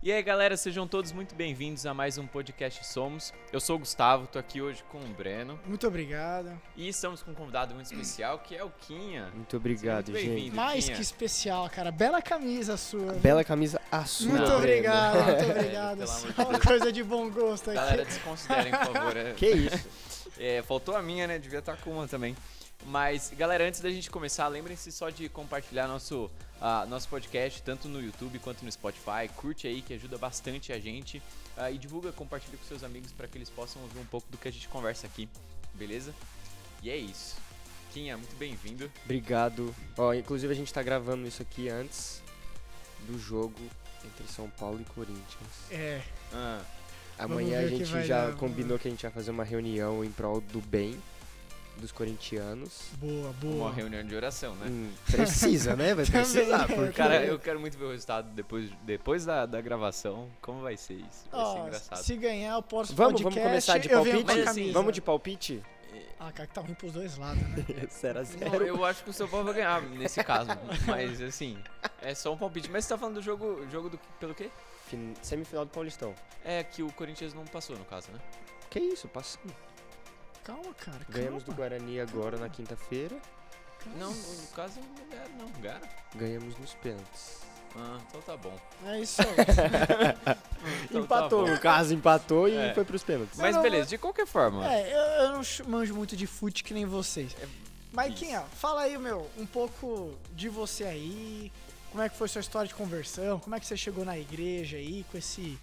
E aí, galera, sejam todos muito bem-vindos a mais um podcast Somos. Eu sou o Gustavo, tô aqui hoje com o Breno Muito obrigado. e estamos com um convidado muito especial que é o Quinha. Muito obrigado, muito gente. Mais Quinha. que especial, cara. Bela camisa sua. Bela camisa azul. Muito Não, obrigado, Breno. muito É, obrigado. Só uma coisa de bom gosto aqui. Galera, desconsiderem, por favor. É, Que isso? é, faltou a minha, né? Devia estar com uma também. Mas, galera, antes da gente começar, lembrem-se só de compartilhar nosso, ah, nosso podcast, tanto no YouTube quanto no Spotify. Curte aí, que ajuda bastante a gente. Ah, e divulga, compartilha com seus amigos para que eles possam ouvir um pouco do que a gente conversa aqui, beleza? E é isso. Quinha, muito bem-vindo. Obrigado. Ó, inclusive a gente tá gravando isso aqui antes do jogo entre São Paulo e Corinthians. É, Ah, Amanhã a gente já dar, combinou que a gente vai fazer uma reunião em prol do bem dos corintianos. boa, uma boa. reunião de oração, né? Hum, precisa, né? Vai precisar. Porque... Cara, eu quero muito ver o resultado depois, depois da, da gravação. Como vai ser isso? Vai ser Ó, engraçado. se ganhar o posto Vamos, podcast, vamos começar de eu palpite? Assim. Vamos de palpite? Ah, cara, que tá ruim pros dois lados, né? 0 a Não, 0 eu acho que o São Paulo vai ganhar nesse caso. Mas assim, é só um palpite. Mas você tá falando do jogo, jogo do, pelo quê? Fin- Semifinal do Paulistão. É que o Corinthians não passou, no caso, né? Que isso, passamos. Calma, cara. Ganhamos do calma. Guarani agora na quinta-feira. Não, no caso não ganharam, não. Ganharam? Ganhamos nos pênaltis. Ah, então tá bom. É isso aí. Então tá empatou, bom. no caso, empatou e É. foi pros pênaltis. Mas Não, beleza, de qualquer forma. É, eu, eu não manjo muito de fute que nem vocês. Mas, isso. Quinha, fala aí, meu, um pouco de você aí. Como é que foi sua história de conversão? Como é que você chegou na igreja aí com esse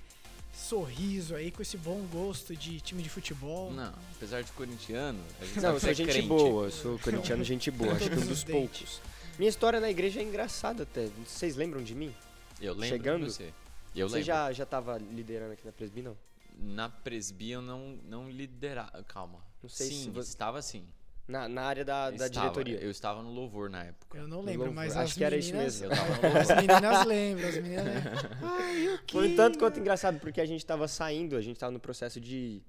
sorriso aí, com esse bom gosto de time de futebol? Não, apesar de corintiano, a gente Não, sabe eu sou é gente crente. boa, eu sou corintiano gente boa, acho que um Todos dos poucos. Minha história na igreja é engraçada até. Vocês lembram de mim? Eu lembro Chegando? de você. Eu Você lembro. já, já tava liderando aqui na Presbi, não? Na presbia eu não, não liderava. Calma. Não sei sim, se você- estava sim. Na, na área da, da Estava. diretoria. Eu estava no louvor na época. Eu não lembro, mas Acho as que era isso meninas... Eu tava no As meninas lembram, as meninas lembram. Ai, o Foi um tanto quanto engraçado, porque a gente tava saindo, a gente tava no processo de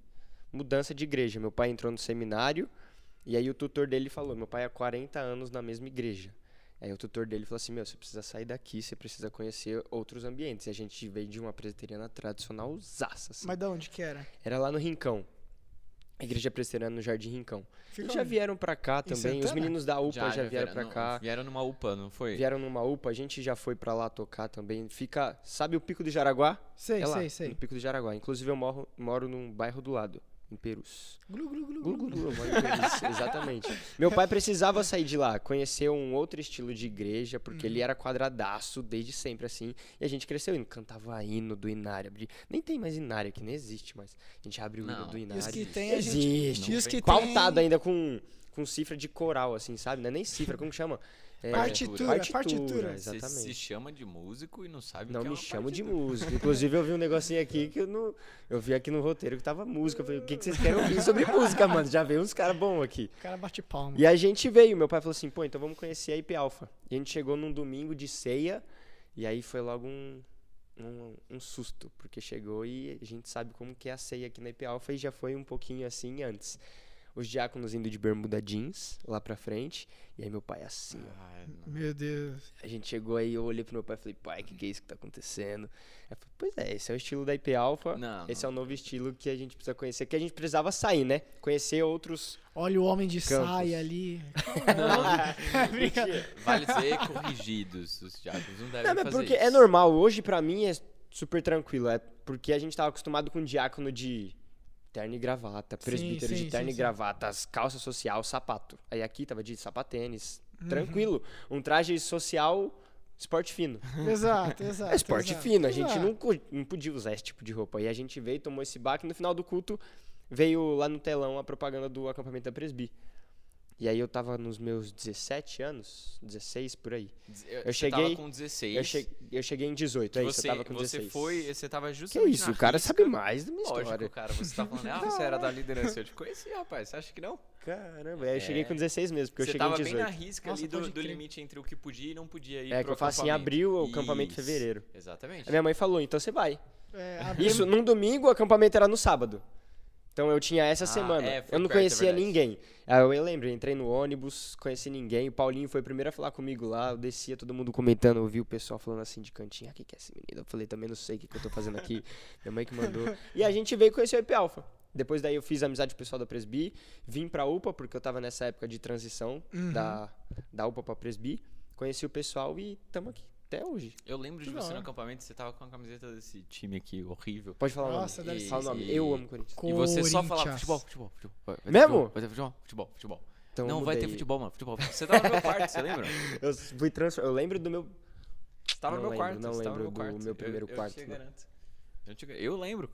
mudança de igreja. Meu pai entrou no seminário, e aí o tutor dele falou, meu pai há 40 anos na mesma igreja. Aí o tutor dele falou assim, meu, você precisa sair daqui, você precisa conhecer outros ambientes. E a gente veio de uma presbiteriana tradicional zaça, assim. Mas de onde que era? Era lá no Rincão. Igreja presbiteriana no Jardim Rincão. Eles já vieram pra cá também. Os meninos da UPA já, vieram pra não, cá. Vieram numa UPA, não foi? Vieram numa UPA, a gente já foi pra lá tocar também. Fica, sabe o Pico do Jaraguá? Sei, é lá, sei, sei. no Pico do Jaraguá. Inclusive eu moro, moro num bairro do lado, em Perus. Glu, glu, glu, Glu, glu. glu, Perus, exatamente. Meu pai precisava sair de lá, conhecer um outro estilo de igreja, porque Uhum. ele era quadradaço desde sempre assim. E a gente cresceu indo, cantava hino do Inário. abri- Nem tem mais Inário aqui, nem existe mais. A gente abre o hino do Inário. Os que tem, a gente... Existe. E os que Pautado tem... ainda com, com cifra de coral, assim, sabe? Não é nem cifra, como que chama? É, Partitura, partitura, partitura. Você exatamente. se chama de músico e não sabe Não o que é me uma chamo de partitura. músico. Inclusive, eu vi um negocinho aqui que eu não. Eu vi aqui no roteiro que tava música. Eu falei, o que, que vocês querem ouvir sobre música, mano? Já veio uns caras bons aqui. O cara bate palma. E a gente veio, meu pai falou assim, pô, então vamos conhecer a IP Alpha. E a gente chegou num domingo de ceia, e aí foi logo um, um, um susto, porque chegou e a gente sabe como que é a ceia aqui na IP Alpha e já foi um pouquinho assim antes. Os diáconos indo de bermuda jeans lá pra frente, e aí meu pai assim, ó. Ai. Meu Deus. A gente chegou aí, eu olhei pro meu pai e falei, pai, o que, que é isso que tá acontecendo? Aí eu falei, pois é, esse é o estilo da IP Alpha. Não, esse não. é o novo estilo que a gente precisa conhecer, que a gente precisava sair, né? Conhecer outros. Olha o homem de Campos. saia ali. Não. Vale dizer corrigidos os diáconos. Não devem Não, fazer porque isso. é normal. Hoje, pra mim, é super tranquilo. É porque a gente tava acostumado com diácono de terno e gravata, presbítero sim, de terno sim, e sim. gravata, calça social, sapato. Aí aqui tava de sapatênis. Uhum. Tranquilo. Um traje social, esporte fino. Exato, exato. É esporte exato, fino, a gente exato. não, não podia usar esse tipo de roupa. E a gente veio, tomou esse baque, no final do culto veio lá no telão a propaganda do acampamento da Presbi. E aí eu tava nos meus 17 anos, 16 por aí. Eu, Eu você tava cheguei- com 16. Eu, che- eu cheguei em 18, é isso, você, eu tava com você 16. foi, você tava Que justamente isso, na o cara risca. sabe mais da minha Lógico, história. cara, você tá falando, ah, você era da liderança. Eu te conheci, rapaz, você acha que não? Caramba, aí eu É. cheguei com 16 mesmo, porque eu você cheguei em tava bem 18. na risca Nossa, ali do, do limite entre o que podia e não podia ir É, que eu faço em abril, o acampamento em Isso, fevereiro. Exatamente. A minha mãe falou, então você vai. É, Isso, num domingo, o acampamento era no sábado. Então eu tinha essa Ah, semana. é, eu não perto, é conhecia verdade. ninguém. Aí eu lembro, eu entrei no ônibus, conheci ninguém. O Paulinho foi o primeiro a falar comigo lá. Eu descia, todo mundo comentando. Eu vi o pessoal falando assim de cantinho. Ah, o que, que é esse menino? Eu falei, também não sei o que, que eu tô fazendo aqui. Minha mãe que mandou. E a gente veio conhecer o IP Alpha. Depois daí eu fiz amizade com o pessoal da Presbi. Vim pra UPA, porque eu tava nessa época de transição Uhum. da, da UPA pra Presbi. Conheci o pessoal e tamo aqui até hoje. Eu lembro de você no acampamento, você tava com a camiseta desse time aqui, horrível. Pode falar Nossa, o nome. deve ser Fala o nome. Eu amo Corinthians. E você só falava futebol, futebol, futebol. Vai, ter Mesmo? futebol, Vai ter futebol, futebol, futebol. Então, não, eu vai ter futebol, mano, futebol. Você tava no meu quarto, você lembra? Eu fui transfer... Eu lembro do meu. Você tava Não no meu lembro, quarto, não você tava no lembro meu do quarto. meu primeiro eu, quarto, Eu te não. garanto. Eu, te eu lembro.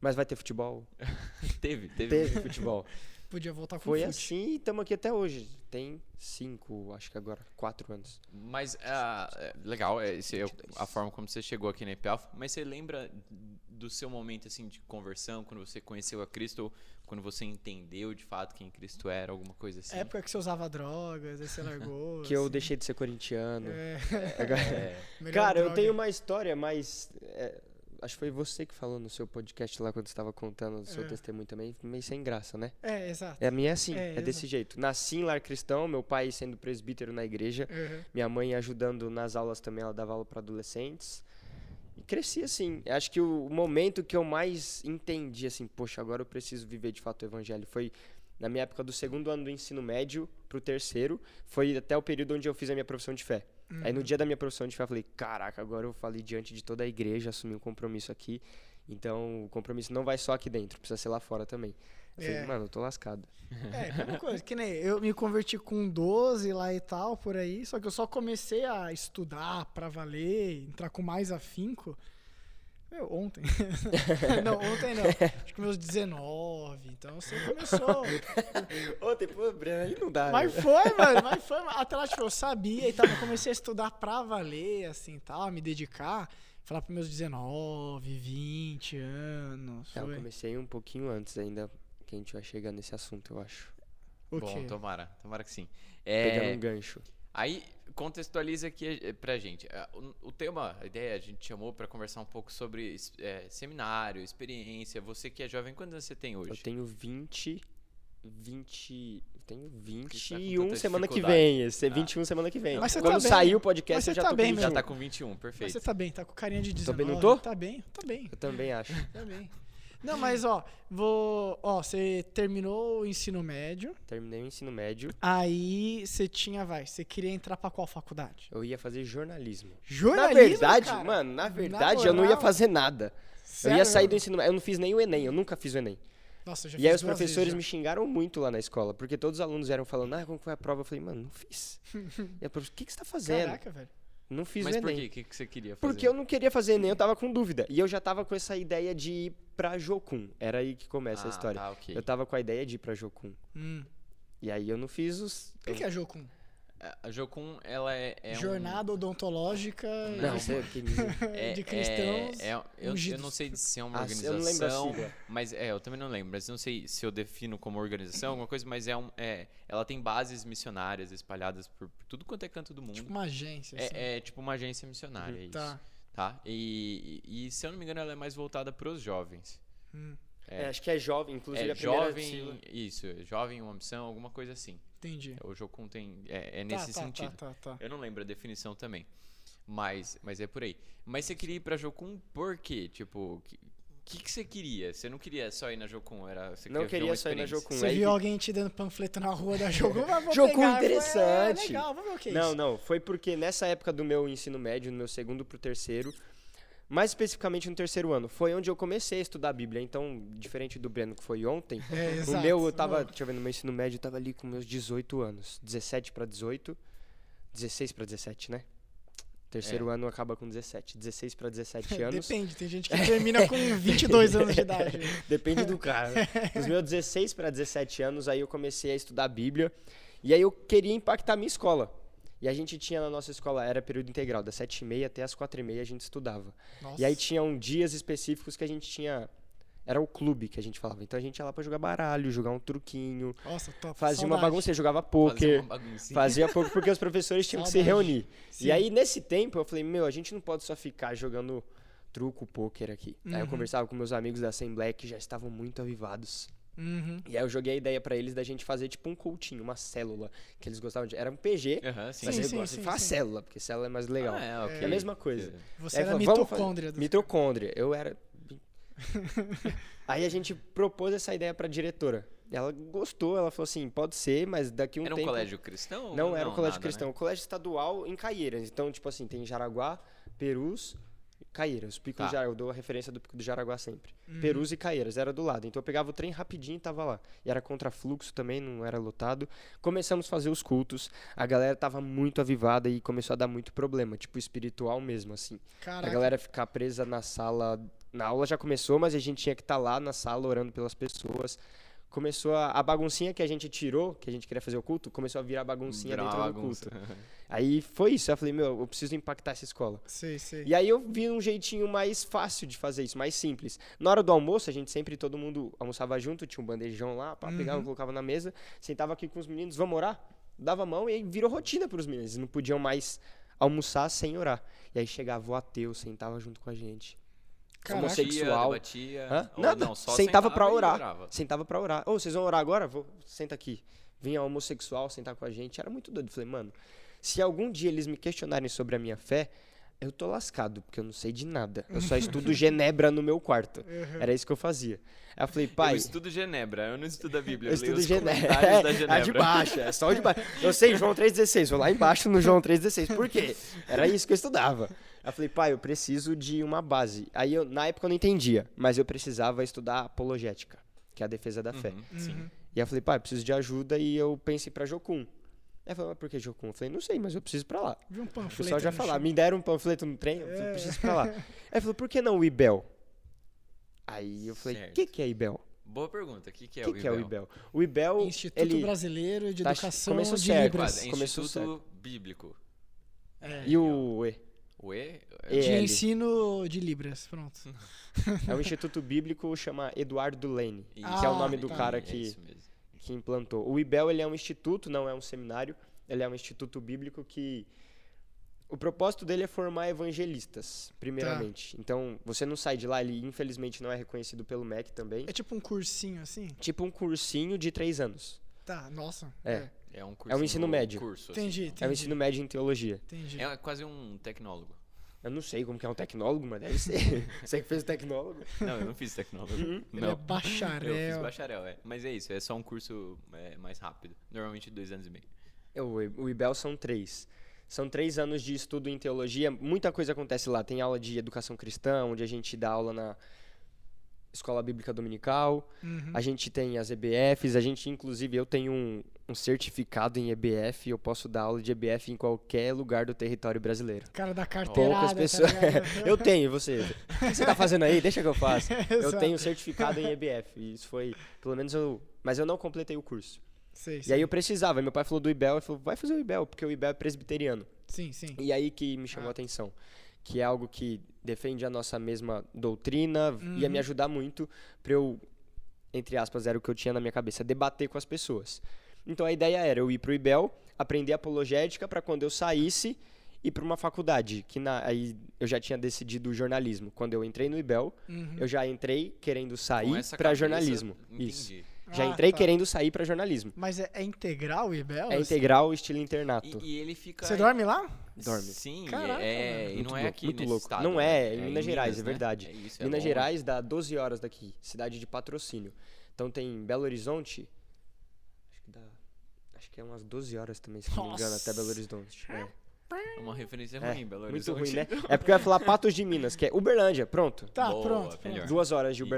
Mas vai ter futebol? Teve, teve. Teve futebol. Podia voltar com Foi fute. assim e estamos aqui até hoje. Tem cinco, acho que agora, quatro anos. Mas, é, legal, é, esse é o- 22. a forma como você chegou aqui na EPALF. Mas você lembra do seu momento, assim, de conversão, quando você conheceu a Cristo, ou quando você entendeu, de fato, quem Cristo era, alguma coisa assim? Época que você usava drogas, aí você largou. Que eu assim. deixei de ser corintiano. É, É, Cara, eu tenho uma história, mas. é, acho que foi você que falou no seu podcast lá quando você estava contando o seu É. testemunho também, meio sem graça, né? É, exato. É a minha é assim, É, é, desse jeito. Nasci em lar cristão, meu pai sendo presbítero na igreja, Uhum. minha mãe ajudando nas aulas também, ela dava aula para adolescentes. E cresci assim. Acho que o momento que eu mais entendi assim, poxa, agora eu preciso viver de fato o evangelho foi na minha época do segundo ano do ensino médio pro terceiro, foi até o período onde eu fiz a minha profissão de fé. Aí Uhum. no dia da minha profissão de fé eu falei, caraca, agora eu falei diante de toda a igreja, assumi um compromisso aqui. Então, o compromisso não vai só aqui dentro, precisa ser lá fora também. Eu É. falei, mano, eu tô lascado. É, mesma coisa. Que nem eu me converti com 12 lá e tal, por aí. Só que eu só comecei a estudar pra valer, entrar com mais afinco. Meu, ontem. não, ontem não. Acho que meus 19. Então você começou. Ô, pô, Breno, aí não dá. Mas né? foi, mano, mas foi. Até lá, tipo, eu sabia e tal. Eu comecei a estudar pra valer, assim, tal, me dedicar. Falar pros meus 19, 20 anos. É, eu comecei um pouquinho antes ainda, que a gente vai chegar nesse assunto, eu acho. O bom, quê? tomara, tomara que sim. Pegando É, um gancho. Aí, contextualiza aqui eh, pra gente. Ah, O, tema, a ideia, a gente chamou pra conversar um pouco sobre eh, seminário, experiência. Você que é jovem, quantos anos você tem hoje? Eu tenho 20. 20. Eu tenho tá com 21 tanta semana que vem. Esse é Ah. 21 semana que vem. Mas você Quando tá sair o podcast, Mas você já tá bem, com meu. Já 21. tá com 21, Mas perfeito. você tá bem, tá com carinha de 19. bem, não tô? Tá bem, tá bem. Eu também acho. Tá bem. Não, mas ó, vou. Ó, você terminou o ensino médio. Terminei o ensino médio. Aí você tinha, vai, você queria entrar pra qual faculdade? Eu ia fazer jornalismo. Jornalismo. na verdade, cara? mano, na Na verdade, eu não ia fazer nada. Sério? Eu ia sair do ensino médio. Eu não fiz nem o Enem, eu nunca fiz o Enem. Nossa, eu já E aí os professores vezes me xingaram muito lá na escola, porque todos os alunos eram falando, ah, como foi a prova? Eu falei, mano, não fiz. e a professora, o que, que você tá fazendo? Caraca, velho. Não fiz Mas o por Enem. quê? O que, você queria fazer? Porque eu não queria fazer Enem, eu tava com dúvida. E eu já tava com essa ideia de ir pra Jocum. Era aí que começa a Ah, história. Tá, ok. Eu tava com a ideia de ir pra Jocum. Hum. E aí eu não fiz os. O que, que é Jocum? A Jocum, ela é, é um- Jornada odontológica Não, o que. é- de cristãos. É, é- eu, eu não sei se é uma Ah, eu não lembro a organização, sigla. mas é, eu também não lembro, mas não sei se eu defino como organização, alguma coisa, mas é um, é, ela tem bases missionárias espalhadas por, por tudo quanto é canto do mundo. Tipo uma agência, assim. é, é tipo uma agência missionária, é isso. Tá. Tá? E, e, e, se eu não me engano, ela é mais voltada para os jovens. Hum, É, acho que é jovem, inclusive É a primeira jovem, isso, é jovem, uma missão, alguma coisa assim. Entendi. O Jocum tem, é, é Tá, nesse tá, sentido. Tá, tá, tá. Eu não lembro a definição também. Mas, mas é por aí. Mas você queria ir pra Jocum por quê? Tipo, o que, que, que você queria? Você não queria só ir na Jocum? Era, você Não queria, queria só ir na? Jocum. Você aí viu alguém te dando panfleto na rua da Jocum? Ah, Jocum pegar. interessante. É, legal, vamos ver o que é Não, isso. não. Foi porque nessa época do meu ensino médio, no meu segundo pro terceiro, mais especificamente no terceiro ano, foi onde eu comecei a estudar a Bíblia. Então, diferente do Breno que foi ontem, É, o meu eu tava, deixa eu ver, no meu ensino médio eu tava ali com meus 18 anos. 17 pra 18, 16 pra 17, né? Terceiro ano acaba com 17. 16 pra 17 anos. Depende, tem gente que termina com 22 anos de idade. Depende do cara. Dos meus 16 para 17 anos, aí eu comecei a estudar a Bíblia. E aí eu queria impactar a minha escola. E a gente tinha na nossa escola, era período integral, das 7h30 até as 4h30 a gente estudava. Nossa. E aí tinham dias específicos que a gente tinha. Era o clube que a gente falava. Então a gente ia lá pra jogar baralho, jogar um truquinho, Nossa, top. fazia uma Saudade. bagunça, jogava poker. uma. Fazia pouco porque os professores tinham que se reunir. Sim. E aí, nesse tempo, eu falei, meu, a gente não pode só ficar jogando truco, pôquer aqui. Aí eu Uhum. conversava com meus amigos da Assembleia que já estavam muito avivados. Uhum. E aí eu joguei a ideia pra eles da gente fazer tipo um coutinho, uma célula, que eles gostavam de. Era um PG, Aham, sim. mas Sim, eles sim, gostam sim, de falar célula, porque célula é mais legal. Ah, é, ok. É a mesma coisa. Você Aí era falou, mitocôndria. do- Mitocôndria. Eu era. Aí a gente propôs essa ideia pra diretora. Ela gostou, ela falou assim: pode ser, mas daqui a um Era um tempo. colégio cristão? Não, era um colégio nada, cristão. Né? O colégio estadual em Caieiras. Então, tipo assim, tem Jaraguá, Perus, Caieiras. O pico Tá. do Jaraguá. Eu dou a referência do pico do Jaraguá sempre. Uhum. Perus e Caieiras, era do lado. Então eu pegava o trem rapidinho e tava lá. E era contra fluxo também, não era lotado. Começamos a fazer os cultos. A galera tava muito avivada e começou a dar muito problema, tipo espiritual mesmo, assim. Caraca. A galera ficar presa na sala. Na aula já começou, mas a gente tinha que estar lá na sala orando pelas pessoas. Começou a, a baguncinha que a gente tirou, que a gente queria fazer o culto, começou a virar baguncinha dentro do bagunça. culto. Aí foi isso. Eu falei, meu, eu preciso impactar essa escola. Sei, sei. E aí eu vi um jeitinho mais fácil de fazer isso, mais simples. Na hora do almoço, a gente sempre, todo mundo almoçava junto, tinha um bandejão lá, pá, pegava, Uhum. colocava na mesa, sentava aqui com os meninos, vamos orar? Dava a mão e aí virou rotina para os meninos. Eles não podiam mais almoçar sem orar. E aí chegava o ateu, sentava junto com a gente. Caraca. homossexual. Debatia, Nada. não, só Sentava pra e orar. orava. Sentava pra orar. Ô, vocês vão orar agora? Vou, senta aqui. Vinha homossexual sentar com a gente. Era muito doido. Falei, mano, se algum dia eles me questionarem sobre a minha fé, eu tô lascado, porque eu não sei de nada. Eu só estudo Genebra no meu quarto. Uhum. Era isso que eu fazia. Aí eu falei, Eu pai. estudo Genebra, eu não estudo a Bíblia. Eu Eu, estudo Genebra. da É, Genebra. a de baixo, é só de baixo. Eu sei João 3,16, vou lá embaixo no João 3,16. Por quê? Era isso que eu estudava. Aí eu falei, pai, eu preciso de uma base. Aí eu, na época eu não entendia, mas eu precisava estudar apologética, que é a defesa da fé. Uhum, Sim. Uhum. E aí eu falei, pai, eu preciso de ajuda e eu pensei pra Jocum. Aí falou, mas por que Jocum? Eu falei, não sei, mas eu preciso ir pra lá. Vi um O panfleto. pessoal já falava, me deram um panfleto no trem, eu falei, É. preciso ir pra lá. Aí falou, por que não o IBEL? Aí eu falei, o que, que é IBEL? Boa pergunta. O que, que O é que, o que é o IBEL? O IBEL, Instituto ele... Brasileiro de tá- Educação começou de certo, Libras. Começou Instituto Bíblico. É. E o E? O E? De ensino de Libras, pronto. É um instituto bíblico chama Eduardo Lane, Isso. que é o Ah, nome do tá. cara É que, mesmo. que implantou. O IBEL ele é um instituto, não é um seminário, ele é um instituto bíblico que o propósito dele é formar evangelistas, primeiramente. Tá. Então, você não sai de lá, ele infelizmente não é reconhecido pelo MEC também. É tipo um cursinho assim? Tipo um cursinho de três anos. Tá, nossa. É. É um, É um ensino médio. Curso, assim. Entendi, entendi. É um ensino médio em teologia. Entendi. É quase um tecnólogo. Eu não sei como que é um tecnólogo, mas deve ser. Você que fez o tecnólogo. Não, eu não fiz tecnólogo. Ele não. é bacharel. Eu fiz bacharel, é. Mas é isso, é só um curso é, mais rápido. Normalmente dois anos e meio. É, O, o IBEL são três. São três anos de estudo em teologia. Muita coisa acontece lá. Tem aula de educação cristã, onde a gente dá aula na escola bíblica dominical. Uhum. A gente tem as EBFs. A gente, inclusive, eu tenho um, um certificado em EBF. Eu posso dar aula de EBF em qualquer lugar do território brasileiro. Cara da carteirada. Poucas pessoas. Tá ligado? eu tenho, você? O que você tá fazendo aí? Deixa que eu faço. Eu tenho certificado em EBF. Isso foi, pelo menos eu. Mas eu não completei o curso. Sei, E aí eu precisava. Meu pai falou do IBEL. Ele falou, vai fazer o IBEL, porque o IBEL é presbiteriano. Sim, sim. E aí que me chamou a Ah. atenção. Que é algo que defende a nossa mesma doutrina, ia me Uhum. ajudar muito pra eu, entre aspas, era o que eu tinha na minha cabeça, debater com as pessoas. Então a ideia era eu ir pro IBEL, aprender apologética para quando eu saísse ir para uma faculdade, que na, aí eu já tinha decidido jornalismo. Quando eu entrei no IBEL, Uhum. eu já entrei querendo sair para jornalismo. Isso. Já Ah, entrei tá. querendo sair para jornalismo. Mas é, é integral o IBEL? É assim? integral estilo internato. E, e ele fica. Você dorme lá? Dorme. Sim, Caraca, é. mano. E Muito não é aqui muito nesse louco. estado, Não né? é, é em Minas Gerais, é né? verdade. É isso, é Minas longe. Gerais dá 12 horas daqui, cidade de patrocínio. Então tem Belo Horizonte, acho que dá, acho que é umas 12 horas também, se não me engano, até Belo Nossa. Horizonte. É, É uma referência É, ruim, Belo muito Horizonte. ruim, né? É porque eu ia falar Patos de Minas, que é Uberlândia, pronto. Tá, Boa, pronto. Duas horas de Isso.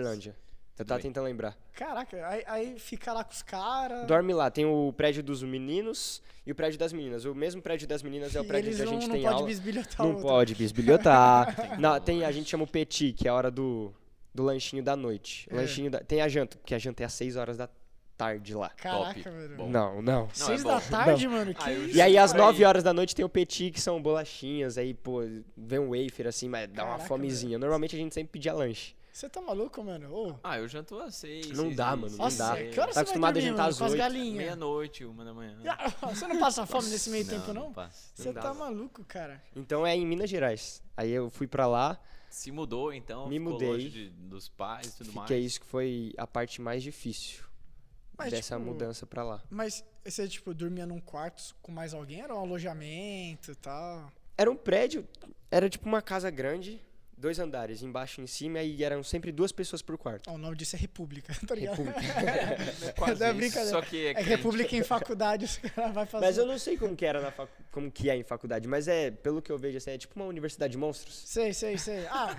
Eu tava bem. tentando lembrar. Caraca, aí, aí fica lá com os caras. Dorme lá, tem o prédio dos meninos e o prédio das meninas. O mesmo prédio das meninas é o prédio eles que a não, gente não tem pode aula. bisbilhotar Não outro. pode bisbilhotar. Não, tem, a gente chama o petit, que é a hora do, do lanchinho da noite. É. Lanchinho da- tem a janta, porque a janta é às 6 horas da tarde lá. Caraca, Top. velho. Bom. Não, não. Não, Seis é da tarde, mano? Que Ah, eu isso? E aí às 9 horas da noite tem o petit, que são bolachinhas, aí, pô, vem um wafer assim, mas dá uma fomezinha. Normalmente a gente sempre pedia lanche. Você tá maluco, mano? Ô, Ah, eu janto às seis. Não seis dá, e- mano, não dá. que horas Tá você vai acostumado a dormir, jantar mano, às oito. galinhas? Meia-noite, uma da manhã. Você não passa fome nesse meio tempo, não? passa. Você dá, tá maluco, cara. Então é em Minas Gerais. Aí eu fui pra lá, se mudou, então, Me mudei. longe de- dos pais e tudo Fiquei mais. isso que foi a parte mais difícil Mas, dessa tipo, mudança pra lá. Mas você, tipo, dormia num quarto com mais alguém? Era um alojamento e tal? Era um prédio, era tipo uma casa grande, dois andares, embaixo e em cima, e eram sempre duas pessoas por quarto. Ó, o nome disso é República, tá ligado? República. É quase Não é isso, brincadeira. Só que é, É. República em faculdade, os caras vai fazer. Mas eu não sei como que era na fac... como que é em faculdade, mas é, pelo que eu vejo assim, é tipo uma universidade de monstros. Sei, sei, sei. Ah,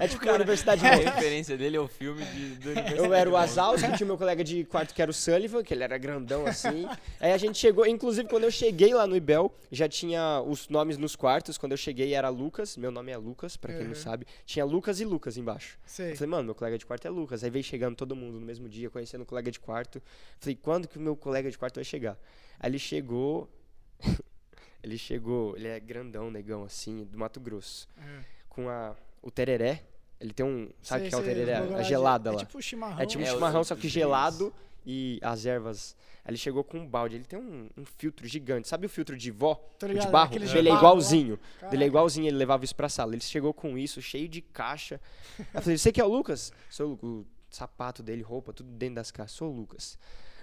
é. É tipo uma universidade de A monstros. referência dele é o filme de, do Eu era o. Azalski, tinha meu colega de quarto que era o Sullivan, que ele era grandão assim. Aí a gente chegou, inclusive quando eu cheguei lá no Ibel, já tinha os nomes nos quartos. Quando eu cheguei era Lucas, meu nome é Lucas, pra quem não Uhum. Sabe. Tinha Lucas e Lucas embaixo. Sei. Eu falei, mano, meu colega de quarto é Lucas. Aí veio chegando todo mundo no mesmo dia, conhecendo o colega de quarto. Falei, quando que o meu colega de quarto vai chegar? Aí ele chegou. ele chegou, ele é grandão, negão, assim, do Mato Grosso. É. Com a, o tereré. Ele tem um. Sabe o que é o tereré? A lá de- gelada é lá. tipo chimarrão. É tipo um É, chimarrão, os- só que gelado e as ervas. Aí ele chegou com um balde. Ele tem um, um filtro gigante. Sabe o filtro de vó? De barro? aquele Ele é barro igualzinho. lá. Ele é igualzinho, ele levava isso pra sala. Ele chegou com isso, cheio de caixa. Eu falei, você que é o Lucas? Sou o o sapato dele, roupa, tudo dentro das caixas. Sou o Lucas.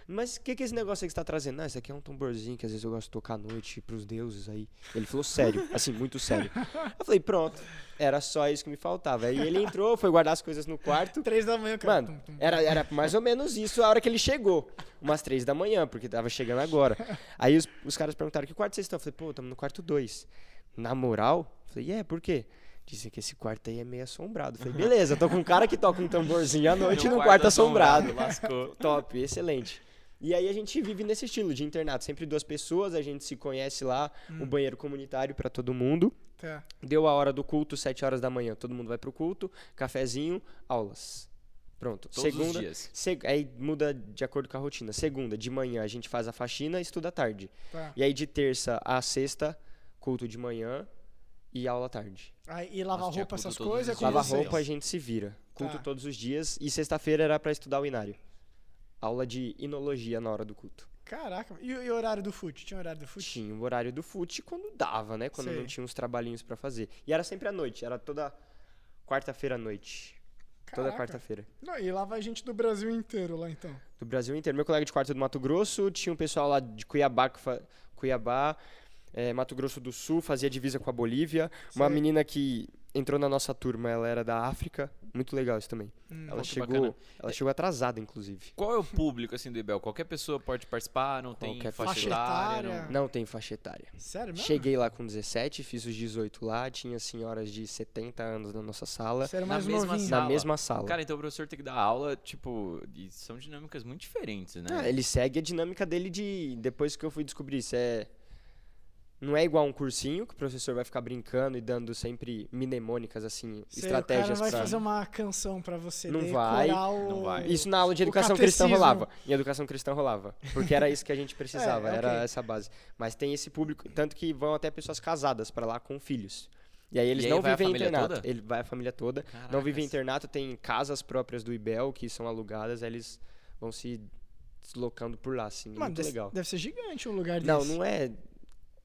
Mas o que, que é esse negócio aí que você tá trazendo? Não, isso aqui é um tamborzinho que às vezes eu gosto de tocar à noite pros deuses aí. Ele falou sério, assim, muito sério. Eu falei, pronto, era só isso que me faltava. Aí ele entrou, foi guardar as coisas no quarto. Três da manhã, cara. Mano, era, era mais ou menos isso a hora que ele chegou. Umas três da manhã, porque tava chegando agora. Aí os, os caras perguntaram, que quarto vocês estão? Eu falei, pô, estamos no quarto dois. Na moral? Eu falei, é, por quê? Dizem que esse quarto aí é meio assombrado. Falei, beleza, tô com um cara que toca um tamborzinho à noite Num num quarto assombrado. Lascou. Top, excelente. E aí a gente vive nesse estilo de internato, sempre duas pessoas, a gente se conhece lá, um banheiro comunitário pra todo mundo. Tá. Deu a hora do culto, sete horas da manhã, todo mundo vai pro culto, cafezinho, aulas. Pronto. Todos Segunda, os dias. Seg- aí muda de acordo com a rotina. Segunda, de manhã, a gente faz a faxina e estuda à tarde. Tá. E aí de terça a sexta, culto de manhã e aula à tarde. Aí, e lavar roupa, essas coisas, é os com dias. Lava vocês. roupa, a gente se vira. Culto Tá. todos os dias. E sexta-feira era pra estudar o inário. Aula de inologia na hora do culto. Caraca. E, o- e o horário do fute? Tinha horário do fute? Tinha o horário do fute quando dava, né? Quando Sei. não tinha uns trabalhinhos pra fazer. E era sempre à noite, era toda quarta-feira à noite. Toda Caraca. quarta-feira. Não, e lá vai gente do Brasil inteiro lá então. Do Brasil inteiro. Meu colega de quarto é do Mato Grosso, tinha um pessoal lá de Cuiabá, fa- Cuiabá, eh, Mato Grosso do Sul, fazia divisa com a Bolívia. Uma Sei. menina que entrou na nossa turma, ela era da África. Muito legal isso também. Hum. Ela chegou, bacana. ela chegou atrasada, inclusive. Qual é o público, assim, do IBEL? Qualquer pessoa pode participar, não tem Qualquer faixa faixa etária, etária. não- Não tem faixa etária. Sério mesmo? Cheguei lá com 17, fiz os 18 lá, tinha senhoras de 70 anos na nossa sala. Você era Na mesma sala. Na mesma sala. Cara, então o professor tem que dar aula, tipo, e são dinâmicas muito diferentes, né? Ah, ele segue a dinâmica dele de. Depois que eu fui descobrir isso, é. Não é igual um cursinho, que o professor vai ficar brincando e dando sempre mnemônicas, assim, Sei, estratégias o cara vai pra. fazer uma canção pra você Não vai. o... Não vai. Isso na aula de educação cristã rolava. Em educação cristã rolava. Porque era isso que a gente precisava, É, era ok. essa base. Mas tem esse público, tanto que vão até pessoas casadas pra lá com filhos. E aí eles E aí não vivem internato. toda? Ele vai a família toda. Não Caracas. vivem em internato, tem casas próprias do IBEL que são alugadas, aí eles vão se deslocando por lá, assim. Mano, muito deve, legal. deve ser gigante um lugar Não, desse. não é.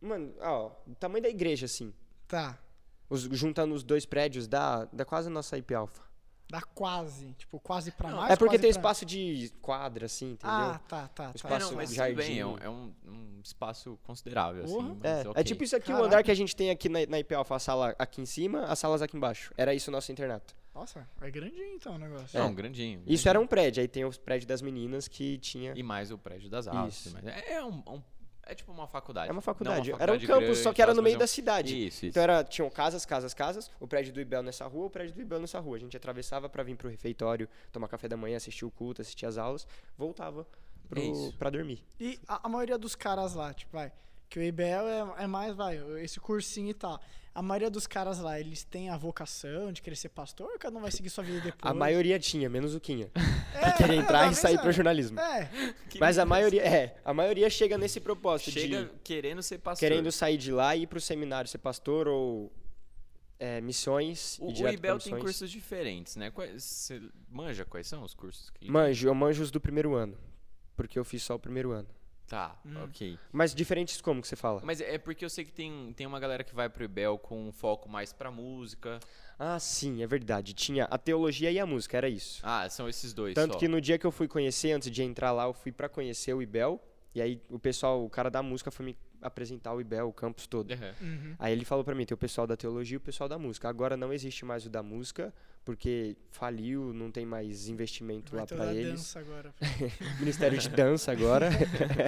Mano, ó, o tamanho da igreja, assim. Tá. Os, juntando os dois prédios, dá, dá quase a nossa IP Alpha. Dá quase. Tipo, quase pra Não, mais. é porque tem pra- espaço de quadra, assim, entendeu? Ah, tá, tá, tá. É, espaço não, mas jardim. bem, é um, é um- um espaço considerável, Porra. assim. Mas É, ok. é tipo isso aqui, o Caraca. andar que a gente tem aqui na, na IP Alpha, a sala aqui em cima, as salas aqui embaixo. Era isso o nosso internato. Nossa, é grandinho então o negócio. Não, grandinho. Isso grandinho. era um prédio, aí tem os prédios das meninas que tinha. E mais o prédio das aulas. Isso. Mas é, é um, um- é tipo uma faculdade. É uma Não faculdade. uma era um faculdade campus, grande, só que era no meio da cidade. Isso, isso. Então era, tinham casas, casas, casas, o prédio do Ibel nessa rua, o prédio do Ibel nessa rua. A gente atravessava pra vir pro refeitório, tomar café da manhã, assistir o culto, assistir as aulas, voltava pro, É pra dormir. E a, a maioria dos caras lá, tipo, vai. Que o IBL é, é mais, vai, esse cursinho e tal. A maioria dos caras lá, eles têm a vocação de querer ser pastor ou cada um vai seguir sua vida depois? A maioria tinha, menos o Quinha. é, Que queria entrar e sair pro jornalismo. É, Mas a maioria, é, a maioria chega nesse propósito Chega de querendo ser pastor. querendo sair de lá e ir pro seminário ser pastor ou é, missões O, e o IBEL tem cursos diferentes, né? Você manja quais são os cursos que... Manjo, eu manjo os do primeiro ano, porque eu fiz só o primeiro ano. Tá, Hum. ok. Mas diferentes como que você fala? Mas é porque eu sei que tem, tem uma galera que vai pro IBEL com um foco mais pra música. Ah, sim, é verdade. Tinha a teologia e a música, era isso. Ah, são esses dois Tanto só. que no dia que eu fui conhecer, antes de entrar lá, eu fui pra conhecer o IBEL. E aí o pessoal, o cara da música foi me apresentar o IBEL, o campus todo. Aham. Uhum. Aí ele falou pra mim, tem o pessoal da teologia e o pessoal da música. Agora não existe mais o da música, porque faliu, não tem mais investimento Vai lá da eles. dança agora. Ministério de dança agora.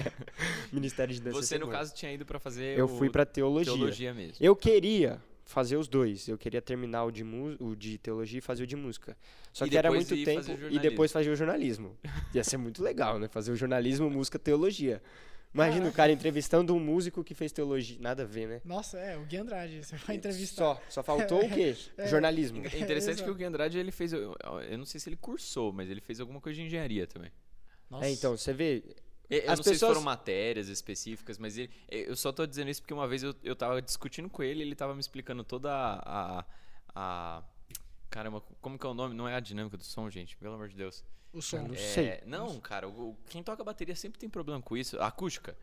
Ministério de dança. Você, no caso, tinha ido pra fazer Eu o fui pra teologia. teologia mesmo. Eu queria fazer os dois. Eu queria terminar o de, o de teologia e fazer o de música. Só E que era muito tempo e depois fazer o jornalismo. Ia ser muito legal, né? Fazer o jornalismo, música, teologia. Imagina o cara entrevistando um músico que fez teologia. Nada a ver, né? Nossa, é, o Gui Andrade, você vai entrevistar. Só, só faltou o quê? É. Jornalismo. É interessante que Exato. o Gui Andrade, ele fez. Eu, eu não sei se ele cursou, mas ele fez alguma coisa de engenharia também. Nossa. É, então, você vê. Eu eu As não sei se pessoas- foram matérias específicas, mas ele, eu só tô dizendo isso porque uma vez eu, eu tava discutindo com ele, ele tava me explicando toda a, a, a- Caramba, como que é o nome? Não é a dinâmica do som, gente, pelo amor de Deus. O som. Não É, sei. Não, cara, o, o- quem toca bateria sempre tem problema com isso. A acústica.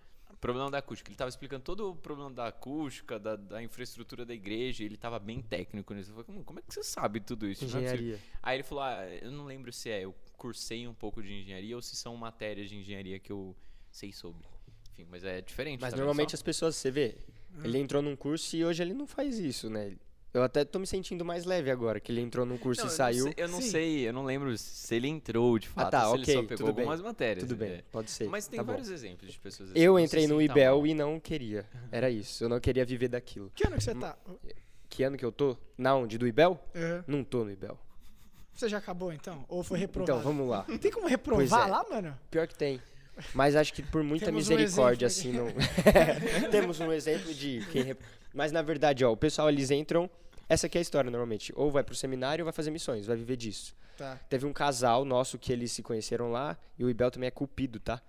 Problema da acústica. Ele tava explicando todo o problema da acústica, da, da infraestrutura da igreja, e ele tava bem técnico nisso. Eu falei, "Hum, como é que você sabe tudo isso? É possível." Engenharia. Aí ele falou: ah, eu não lembro se é, eu cursei um pouco de engenharia ou se são matérias de engenharia que eu sei sobre. Enfim, mas é diferente. Mas tá normalmente as pessoas, você vê, ele entrou num curso e hoje ele não faz isso, né? Eu até tô me sentindo mais leve agora, que ele entrou num curso Não, e eu saiu. Não sei, eu não Sim. sei, eu não lembro se ele entrou de fato, tá, ou se ok, ele só pegou tudo bem. algumas matérias. Tudo bem, é. pode ser. Mas tem tá bom. vários exemplos de pessoas assim. Eu não entrei no IBEL mal. e não queria. Era isso. Eu não queria viver daquilo. Que ano que você tá? Que ano que eu tô? Na onde? Do IBEL? Uhum. Não tô no IBEL. Você já acabou então? Ou foi reprovado? Então, vamos lá. Tem como reprovar é. lá, mano? Pior que tem. Mas acho que por muita Temos um misericórdia, exemplo assim, não. Temos um exemplo de quem. rep- Mas na verdade, ó, o pessoal eles entram. Essa aqui é a história normalmente. Ou vai pro seminário ou vai fazer missões, vai viver disso. Tá. Teve um casal nosso que eles se conheceram lá e o Ibel também é cupido, tá?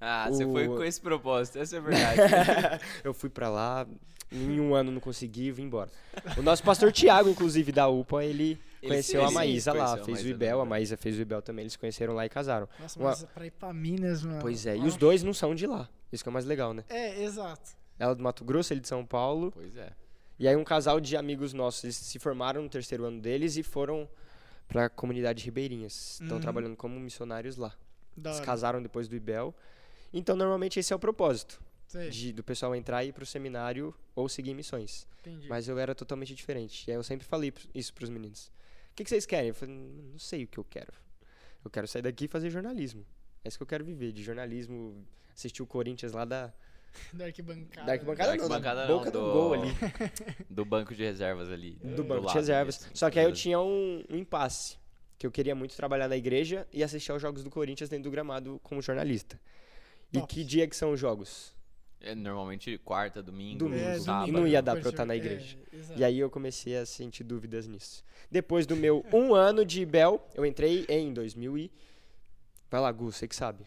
Ah, você foi O- com esse propósito, essa é a verdade. eu fui pra lá, em um ano não consegui vim embora. O nosso pastor Tiago, inclusive, da UPA, ele, Ele- conheceu ele a Maísa lá, fez o Maísa Ibel, a. Maísa fez o Ibel também, eles se conheceram lá e casaram. Nossa, Uma- mas pra ir pra Minas, mano. Pois é, e os Nossa. dois não são de lá. Isso que é o mais legal, né? É, exato. Ela do Mato Grosso, ele de São Paulo. pois é. E aí um casal de amigos nossos, eles se formaram no terceiro ano deles e foram pra comunidade ribeirinhas. Estão Uhum. trabalhando como missionários lá. Da hora. casaram depois do Ibel. Então, normalmente esse é o propósito. De- do pessoal entrar e ir pro seminário ou seguir missões. entendi. Mas eu era totalmente diferente. E aí eu sempre falei isso pros meninos. O que, que vocês querem? Eu falei, "Não- não sei o que eu quero. Eu quero sair daqui e fazer jornalismo. É isso que eu quero viver, de jornalismo, assistir o Corinthians lá da, Da arquibancada. da arquibancada, Da não, da arquibancada não, boca do, do- gol ali, Do banco de reservas ali. do banco de reservas. mesmo. Só que aí eu tinha um, um impasse, que eu queria muito trabalhar na igreja e assistir aos jogos do Corinthians dentro do gramado como jornalista. E Top. que dia que são os jogos? É, normalmente quarta, domingo, Domingo. É, sábado. E não ia dar depois pra eu estar na é, igreja. exato. E aí eu comecei a sentir dúvidas nisso. Depois do meu um ano de Bel, eu entrei em 2000 e... Vai lá, Gu, você que sabe.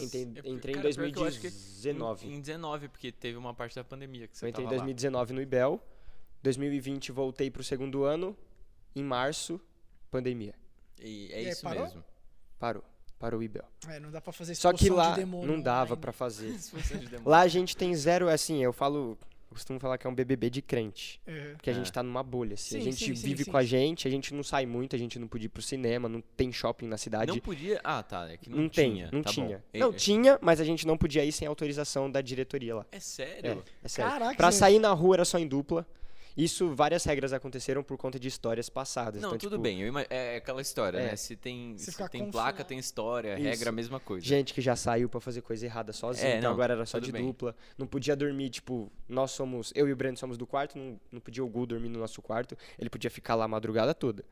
Entrei, É, entrei em cara, que 2019. Em, em 19, porque teve uma parte da pandemia que você Eu entrei em tava lá. 2019 no IBEL. 2020 voltei pro segundo ano. Em março, pandemia. E é E aí, isso parou? mesmo. Parou. Parou o IBEL. É, não dá pra fazer Só que lá de demônio não dava pra fazer. Lá a gente tem zero, assim, eu falo... Eu costumo falar que é um BBB de crente. É. Porque a É. gente tá numa bolha, assim. a Sim, gente sim, sim, vive sim. com a gente, a gente não sai muito, a gente não podia ir pro cinema, não tem shopping na cidade. Não podia. Ah, tá. É que não, Não, tem, tinha. não tá tinha. Bom. Não, É- tinha, mas a gente não podia ir sem autorização da diretoria lá. É É, sério? é sério. Caraca, pra sair na rua era só em dupla. Isso, várias regras aconteceram por conta de histórias passadas. Não, então, tudo tipo, bem. eu ima- É aquela história, É. né? Se tem, Se se tem confinado. placa, tem história. Isso. Regra, a mesma coisa. Gente que já saiu pra fazer coisa errada sozinho, É, então não, agora era só de bem. dupla. Não podia dormir, tipo, nós somos, eu e o Breno somos do quarto, não, não podia o Gu dormir no nosso quarto. Ele podia ficar lá a madrugada toda,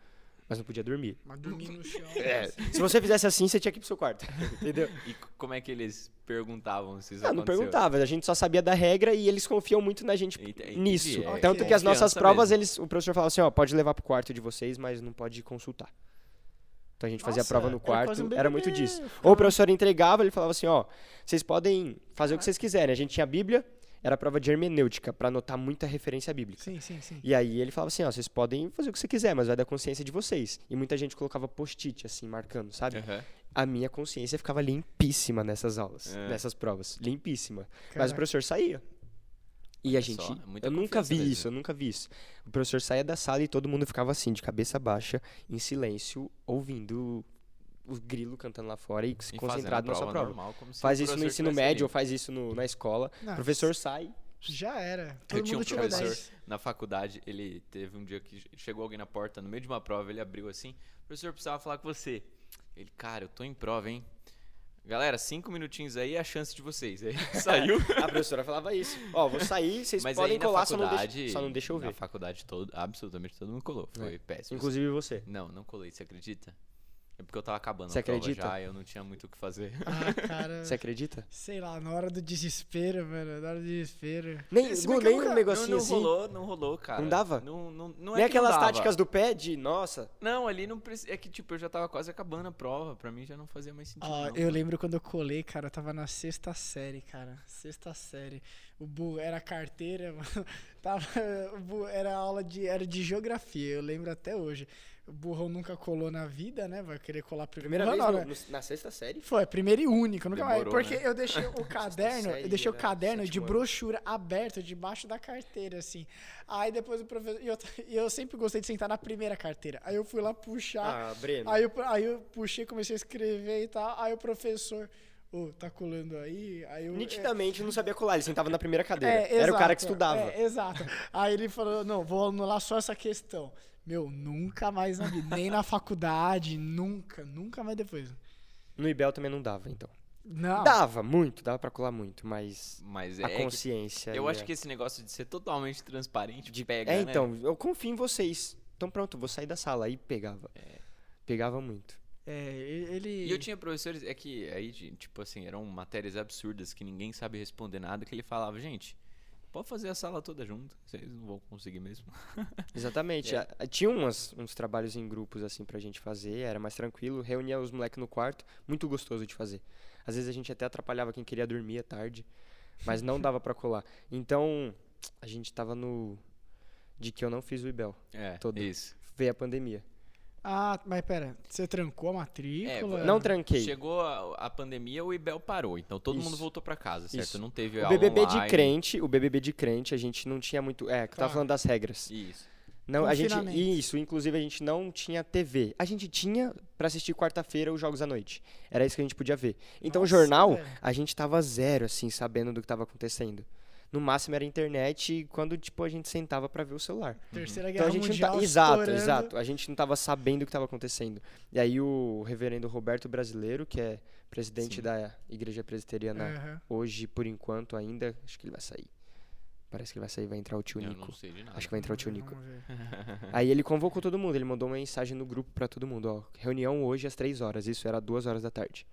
mas não podia dormir. Mas dormir no chão. É, assim. se você fizesse assim, você tinha que ir pro seu quarto, entendeu? E como é que eles perguntavam se isso Não, não aconteceu? perguntava, a gente só sabia da regra e eles confiam muito na gente Ent- entendi, nisso. é Tanto que as nossas provas, mesmo. eles, o professor falava assim, ó, pode levar pro quarto de vocês, mas não pode consultar. Então a gente fazia a Nossa, prova no quarto, um era muito disso. Ou o professor entregava, ele falava assim, ó, vocês podem fazer o que vocês quiserem. A gente tinha a Bíblia, era prova de hermenêutica, pra anotar muita referência bíblica. Sim, sim, sim. E aí ele falava assim, ó, vocês podem fazer o que você quiser, mas vai da consciência de vocês. E muita gente colocava post-it, assim, marcando, sabe? Aham. a minha consciência ficava limpíssima nessas aulas, É. nessas provas. Limpíssima. Mas o Caraca. professor saía. E a gente. só, é muita eu nunca vi mesmo. isso, eu nunca vi isso. O professor saía da sala e todo mundo ficava assim, de cabeça baixa, em silêncio, ouvindo o grilo cantando lá fora e, E fazendo concentrado na sua prova. normal, como se Faz o isso no ensino médio ou ali. faz isso no- na escola. Não, o professor sai. Já era. Todo tinha um professor 10. na faculdade, ele teve um dia que chegou alguém na porta, no meio de uma prova, ele abriu assim, professor, precisava falar com você. Ele, cara, eu tô em prova, hein? Galera, cinco minutinhos aí é a chance de vocês. Aí saiu. A professora falava isso. Ó, vou sair, vocês Mas podem aí na colar, só não, faculdade, deixa, só não deixa eu Na ver. faculdade, todo, absolutamente todo mundo colou. Foi péssimo. Inclusive você. Não, não colei, você acredita? É porque eu tava acabando Você a prova acredita? já e eu não tinha muito o que fazer. Ah, cara. Você acredita? Sei lá, na hora do desespero, mano. Na hora do desespero. Nem, Se Gu, nem nunca- um Não, negocinho não assim. rolou, não rolou, cara. Não dava? Não, não, não nem é que não aquelas dava. táticas do pé de, nossa. Não, ali não precisa. É que, tipo, eu já tava quase acabando a prova. Pra mim já não fazia mais sentido. Ó, não, eu mano. lembro quando eu colei, cara, eu tava na sexta série, cara. Sexta série. O Bu era carteira, mano. Tava, o Bu era aula de era de geografia, eu lembro até hoje. O burrão nunca colou na vida, né? Vai querer colar primeiro. Primeira vez não, no- né? no- na sexta série. Foi, primeira e única, nunca mais. Demorou, Porque né? eu deixei o caderno, série eu deixei o era caderno de ano. brochura aberto debaixo da carteira, assim. Aí depois o professor. E eu, eu sempre gostei de sentar na primeira carteira. Aí eu fui lá puxar. Ah, Breno. Aí eu, aí eu puxei, comecei a escrever e tal. Aí o professor, ô, tá colando aí? Aí eu. Nitidamente não sabia colar, ele sentava na primeira cadeira. é, Era o cara que estudava. É, exato. Aí ele falou: não, vou anular só essa questão. Meu, nunca mais na vida. Nem na faculdade, nunca, nunca mais depois. No IBEL também não dava, então. Não. Dava muito, dava pra colar muito, mas Mas a é. que- consciência. eu e acho a- que esse negócio de ser totalmente transparente de- pega, É, né? então, eu confio em vocês. Então pronto, vou sair da sala. Aí pegava. Pegava muito. É, ele. E eu tinha professores, é que aí, tipo assim, eram matérias absurdas que ninguém sabe responder nada, que ele falava, gente, pode fazer a sala toda junto, vocês não vão conseguir mesmo. Exatamente. É. Tinha umas, uns trabalhos em grupos assim pra gente fazer, era mais tranquilo. Reunia os moleques no quarto, muito gostoso de fazer. Às vezes a gente até atrapalhava quem queria dormir à tarde, mas não dava pra colar. Então, a gente tava no. De que eu não fiz o IBEL. É, Todo. isso. Veio a pandemia. Ah, mas pera, você trancou a matrícula? É, Não tranquei. Chegou a, a pandemia, o IBEL parou, então todo mundo Isso. voltou pra casa, certo? Isso. Não teve O aula BBB de online. crente, o BBB de crente, a gente não tinha muito. É, que eu tava Tá. falando das regras. Isso. Não, a gente isso, inclusive a gente não tinha TV. A gente tinha pra assistir quarta-feira os jogos à noite. Era isso que a gente podia ver. Então Nossa, o jornal, velho. a gente tava zero assim, sabendo do que tava acontecendo. No máximo era internet quando tipo a gente sentava pra ver o celular. Terceira Então Guerra a gente Mundial não tá, exato, exato. A gente não tava sabendo o que tava acontecendo. E aí o reverendo Roberto Brasileiro, que é presidente Sim. da Igreja Presbiteriana Aham. hoje por enquanto ainda, acho que ele vai sair. Parece que ele vai sair, vai entrar o tio Eu Nico. não sei de nada. Acho que vai entrar o tio Nico. Aí ele convocou todo mundo, ele mandou uma mensagem no grupo pra todo mundo, ó. Reunião hoje às três horas, isso era duas horas da tarde.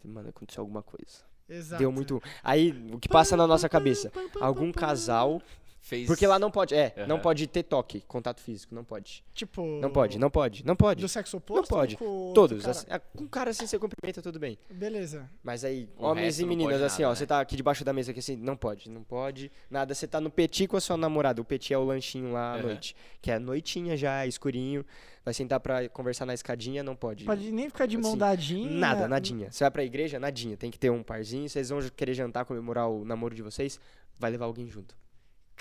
Falei, Mano, aconteceu alguma coisa. Exato. Deu muito. Aí, o que passa na nossa cabeça? Algum casal. Fez... Porque lá não pode. É, não Aham. pode ter toque, contato físico, não pode. Tipo. Não pode, não pode, não pode. Do sexo oposto? Não pode. com Todos. cara? assim, ah, com cara assim você cumprimenta, tudo bem. Beleza. Mas aí, O homens e não meninas, assim, nada, ó, você né? tá aqui debaixo da mesa aqui assim, não pode, não pode. Nada, você tá no petit com a sua namorada. O petit é o lanchinho lá à noite. Que é noitinha já, escurinho. Vai sentar pra conversar na escadinha, não pode. Pode nem ficar de mão Assim, dadinha. Nada, nadinha. Você vai pra igreja, nadinha. Tem que ter um parzinho. Vocês vão querer jantar, comemorar o namoro de vocês, vai levar alguém junto.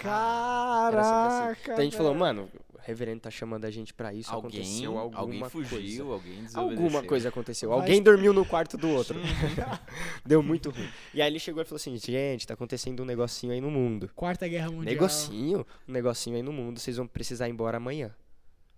Era assim. Caraca. Então a gente falou, mano, o reverendo tá chamando a gente pra isso, alguém, aconteceu alguma alguém fugiu, coisa. alguém desobedeceu. Alguma coisa aconteceu. Vai Alguém dormiu no quarto do outro. Deu muito ruim. E aí ele chegou e falou assim, gente, tá acontecendo um negocinho aí no mundo. Quarta Guerra Mundial. Negocinho? Um negocinho aí no mundo, vocês vão precisar ir embora amanhã.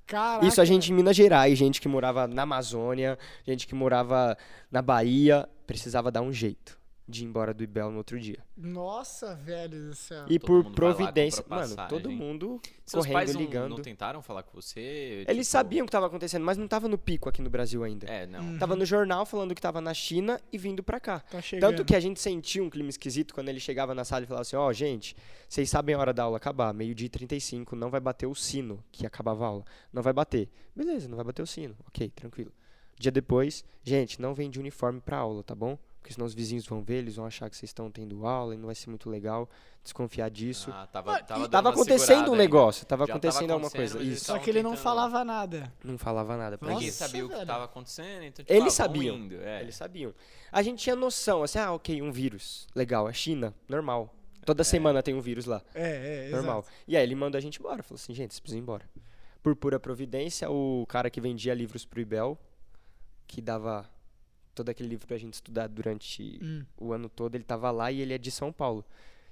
Caraca. Isso a gente em Minas Gerais, gente que morava na Amazônia, gente que morava na Bahia, precisava dar um jeito de ir embora do Ibel no outro dia. Nossa, velho do céu. E todo por providência, mano, todo mundo Seus correndo, pais não, ligando. não tentaram falar com você? Eles Tipo, sabiam o que estava acontecendo, mas não tava no pico aqui no Brasil ainda. É, não. Hum. Tava no jornal falando que tava na China e vindo pra cá. Tá chegando. Tanto que a gente sentia um clima esquisito quando ele chegava na sala e falava assim: Ó, gente, vocês sabem a hora da aula acabar, meio-dia e 35, não vai bater o sino que acabava a aula. Não vai bater. Beleza, não vai bater o sino. Ok, tranquilo. Dia depois, gente, não vem de uniforme pra aula, tá bom? Porque senão os vizinhos vão ver, eles vão achar que vocês estão tendo aula e não vai ser muito legal. Desconfiar disso. Ah, tava, tava, tava acontecendo um ainda. negócio, tava Já tava acontecendo alguma acontecendo, coisa. Isso. Só que ele não falava nada. Não falava nada pra Ninguém sabia o que velho. tava acontecendo, então tipo, Eles ah, sabiam. indo, é. Eles sabiam. A gente tinha noção, assim, ah, ok, um vírus. Legal, é China, normal. Toda semana tem um vírus lá. É, é, Normal. exato. E aí ele mandou a gente embora. Falou assim, gente, vocês precisam ir embora. Por pura providência, o cara que vendia livros pro Ibel, que dava todo aquele livro pra gente estudar durante Hum. o ano todo, ele tava lá e ele é de São Paulo.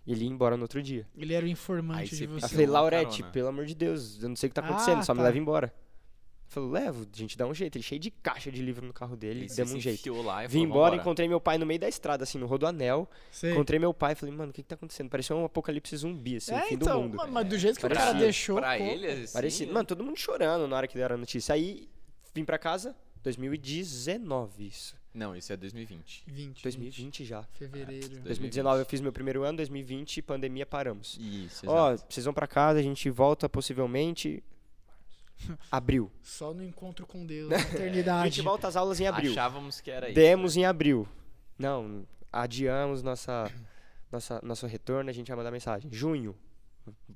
E ele ia embora no outro dia. Ele era o Aí informante você de Eu você. falei, uma Laurete, pelo amor de Deus, eu não sei o que tá Ah, acontecendo, só me tá. leva embora. Ele falou, levo, a gente dá um jeito. Ele cheio de caixa de livro no carro dele, E demos se um jeito. lá e Vim embora, encontrei meu pai no meio da estrada, assim, no Rodoanel. Sei. Encontrei meu pai, falei, mano, o que que tá acontecendo? Parecia um apocalipse zumbi, assim, o É, fim então, do mundo. ma- mas do jeito que o cara Parecia. deixou. Pra pô, ele, assim, Parecia, mano, todo mundo chorando na hora que deram a notícia. Aí, vim pra casa, 2019 isso. Não, isso é 2020. 20. 2020 já. Fevereiro. 2019 eu fiz meu primeiro ano, 2020, pandemia, paramos. Isso, Ó, exato. vocês vão pra casa, a gente volta possivelmente... Abril. Só no encontro com Deus, na A gente eternidade. volta às aulas em abril. Achávamos que era isso. Demos em abril. Não, adiamos nossa, nossa, nosso retorno, a gente vai mandar mensagem. Junho.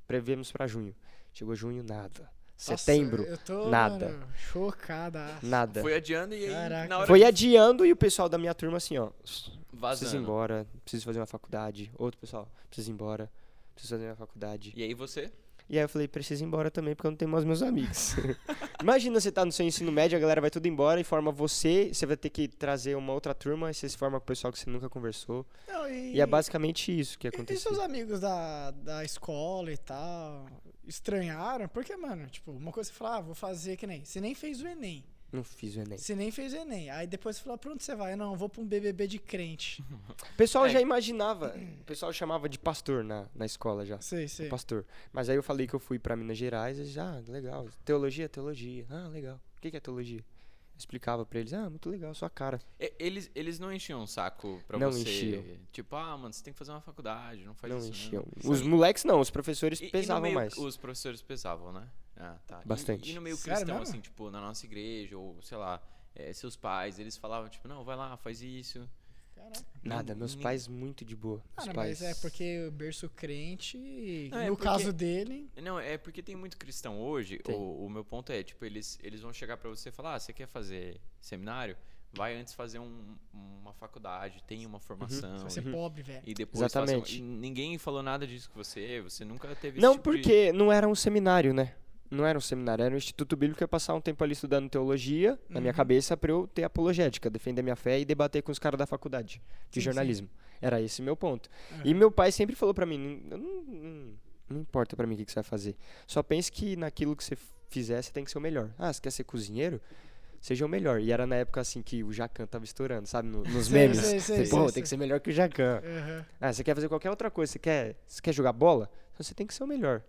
Prevemos pra junho. Chegou junho, nada. Nossa, Setembro, eu tô, nada. mano, chocada. nada. Foi adiando e aí, na hora Foi que adiando e o pessoal da minha turma assim, ó. Preciso ir vazando. embora, preciso fazer uma faculdade. Outro pessoal, preciso ir embora, preciso fazer uma faculdade. E aí você? E aí eu falei, preciso ir embora também, porque eu não tenho mais meus amigos. Imagina você tá no seu ensino médio, a galera vai tudo embora e forma você, você vai ter que trazer uma outra turma, e você se forma com o pessoal que você nunca conversou. Não, e, E é basicamente isso que e- E aconteceu. seus amigos da, da escola e tal, estranharam? Porque, mano, tipo, uma coisa você fala, ah, vou fazer que nem. Você nem fez o Enem. Não fiz o Enem. Você nem fez o Enem. Aí depois você fala, pra onde você vai? Não, eu vou pra um BBB de crente. O pessoal É. já imaginava, o pessoal chamava de pastor na, na escola já. Sei, sei. Pastor. Mas aí eu falei que eu fui pra Minas Gerais e já, ah, legal. Teologia, teologia. Ah, legal. O que que é teologia? Eu explicava pra eles, ah, muito legal, sua cara. E- Eles, eles não enchiam um saco pra Não você. enchiam. Tipo, ah, mano, você tem que fazer uma faculdade, não faz não isso. enchiam. Não. Os moleques não, os professores E- e no pesavam meio- mais. Os professores pesavam, né? Ah, tá. E- Bastante. E, no meio Sério cristão, mesmo? assim, tipo, na nossa igreja, ou sei lá, eh, seus pais, eles falavam, tipo, não, vai lá, faz isso. Caraca. Nada, meus nem- pais muito de boa. Os Cara, pais... mas é porque o berço crente, e Não, é no porque- caso dele, Não, é porque tem muito cristão hoje. O, o meu ponto é, tipo, eles, eles vão chegar pra você e falar, ah, você quer fazer seminário? Vai antes fazer um- uma faculdade, tem uma formação. você vai ser Uhum. pobre, velho. E depois Exatamente. e ninguém falou nada disso com você, você nunca teve Não, esse tipo de- porque não era um seminário, né? Não era um seminário, era um Instituto Bíblico que ia passar um tempo ali estudando teologia na minha Uhum. cabeça pra eu ter apologética, defender minha fé e debater com os caras da faculdade de Sim, jornalismo. Era esse meu ponto. Uhum. E meu pai sempre falou pra mim, não, não, não- importa pra mim o que, que você vai fazer. Só pense que naquilo que você fizer, você tem que ser o melhor. Ah, você quer ser cozinheiro? Seja o melhor. E era na época assim que o Jacan tava estourando, sabe? No- nos memes. sei, sei, Falei, sei, Pô, tem que ser melhor que o Jacan. Aham. Ah, você quer fazer qualquer outra coisa, você quer, você quer jogar bola? Então você tem que ser o melhor.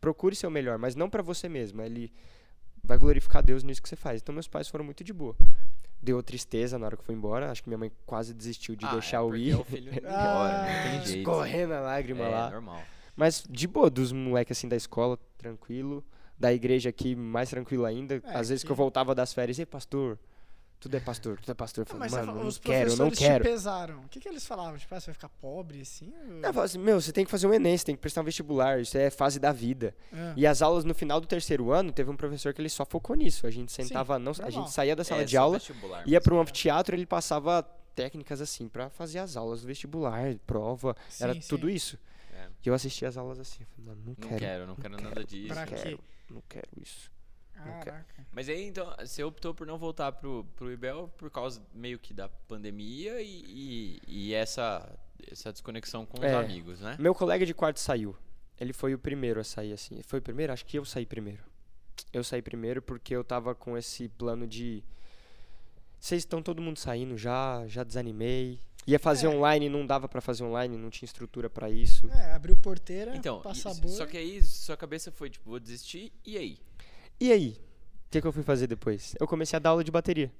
Procure ser o melhor, mas não pra você mesmo. Ele vai glorificar Deus nisso que você faz. Então meus pais foram muito de boa. Deu tristeza na hora que eu fui embora. Acho que minha mãe quase desistiu de Ah, deixar é eu ir. o filho embora, Ah, jeito. Correndo a lágrima é, lá. normal. Mas de boa, dos moleques assim da escola, tranquilo. Da igreja aqui, mais tranquilo ainda. É, Às vezes que eu aqui- voltava das férias, ei, pastor, tudo é pastor, tudo é pastor. Eu Não, mas você mano, fala- não os quero, eu não professores quero. te pesaram. O que, que eles falavam? Tipo, ah, você vai ficar pobre assim? ou- Eu falava assim, meu, você tem que fazer um Enem, você tem que prestar um vestibular, isso é fase da vida. Ah. E as aulas no final do terceiro ano, teve um professor que ele só focou nisso. A gente sentava, não, a gente saía da sala É, de aula, ia para um anfiteatro, ele passava técnicas assim pra fazer as aulas do vestibular, prova, era Sim, sim. tudo isso. É. E eu assistia as aulas assim, eu falei, mano, não, Não quero, quero, não quero nada disso. Pra não quê? quero, não quero isso. Caraca. Mas aí, então, você optou por não voltar pro, pro IBEL por causa meio que da pandemia e, e, e essa, essa desconexão com os É. amigos, né? Meu colega de quarto saiu. Ele foi o primeiro a sair assim. Foi o primeiro? Acho que eu saí primeiro. Eu saí primeiro porque eu tava com esse plano de vocês estão todo mundo saindo já, já desanimei. Ia fazer É. online, não dava pra fazer online, não tinha estrutura pra isso. É, abriu porteira, Então, passa e- a boa. só que aí sua cabeça foi tipo, vou desistir, e aí? E aí? O que, que eu fui fazer depois? Eu comecei a dar aula de bateria.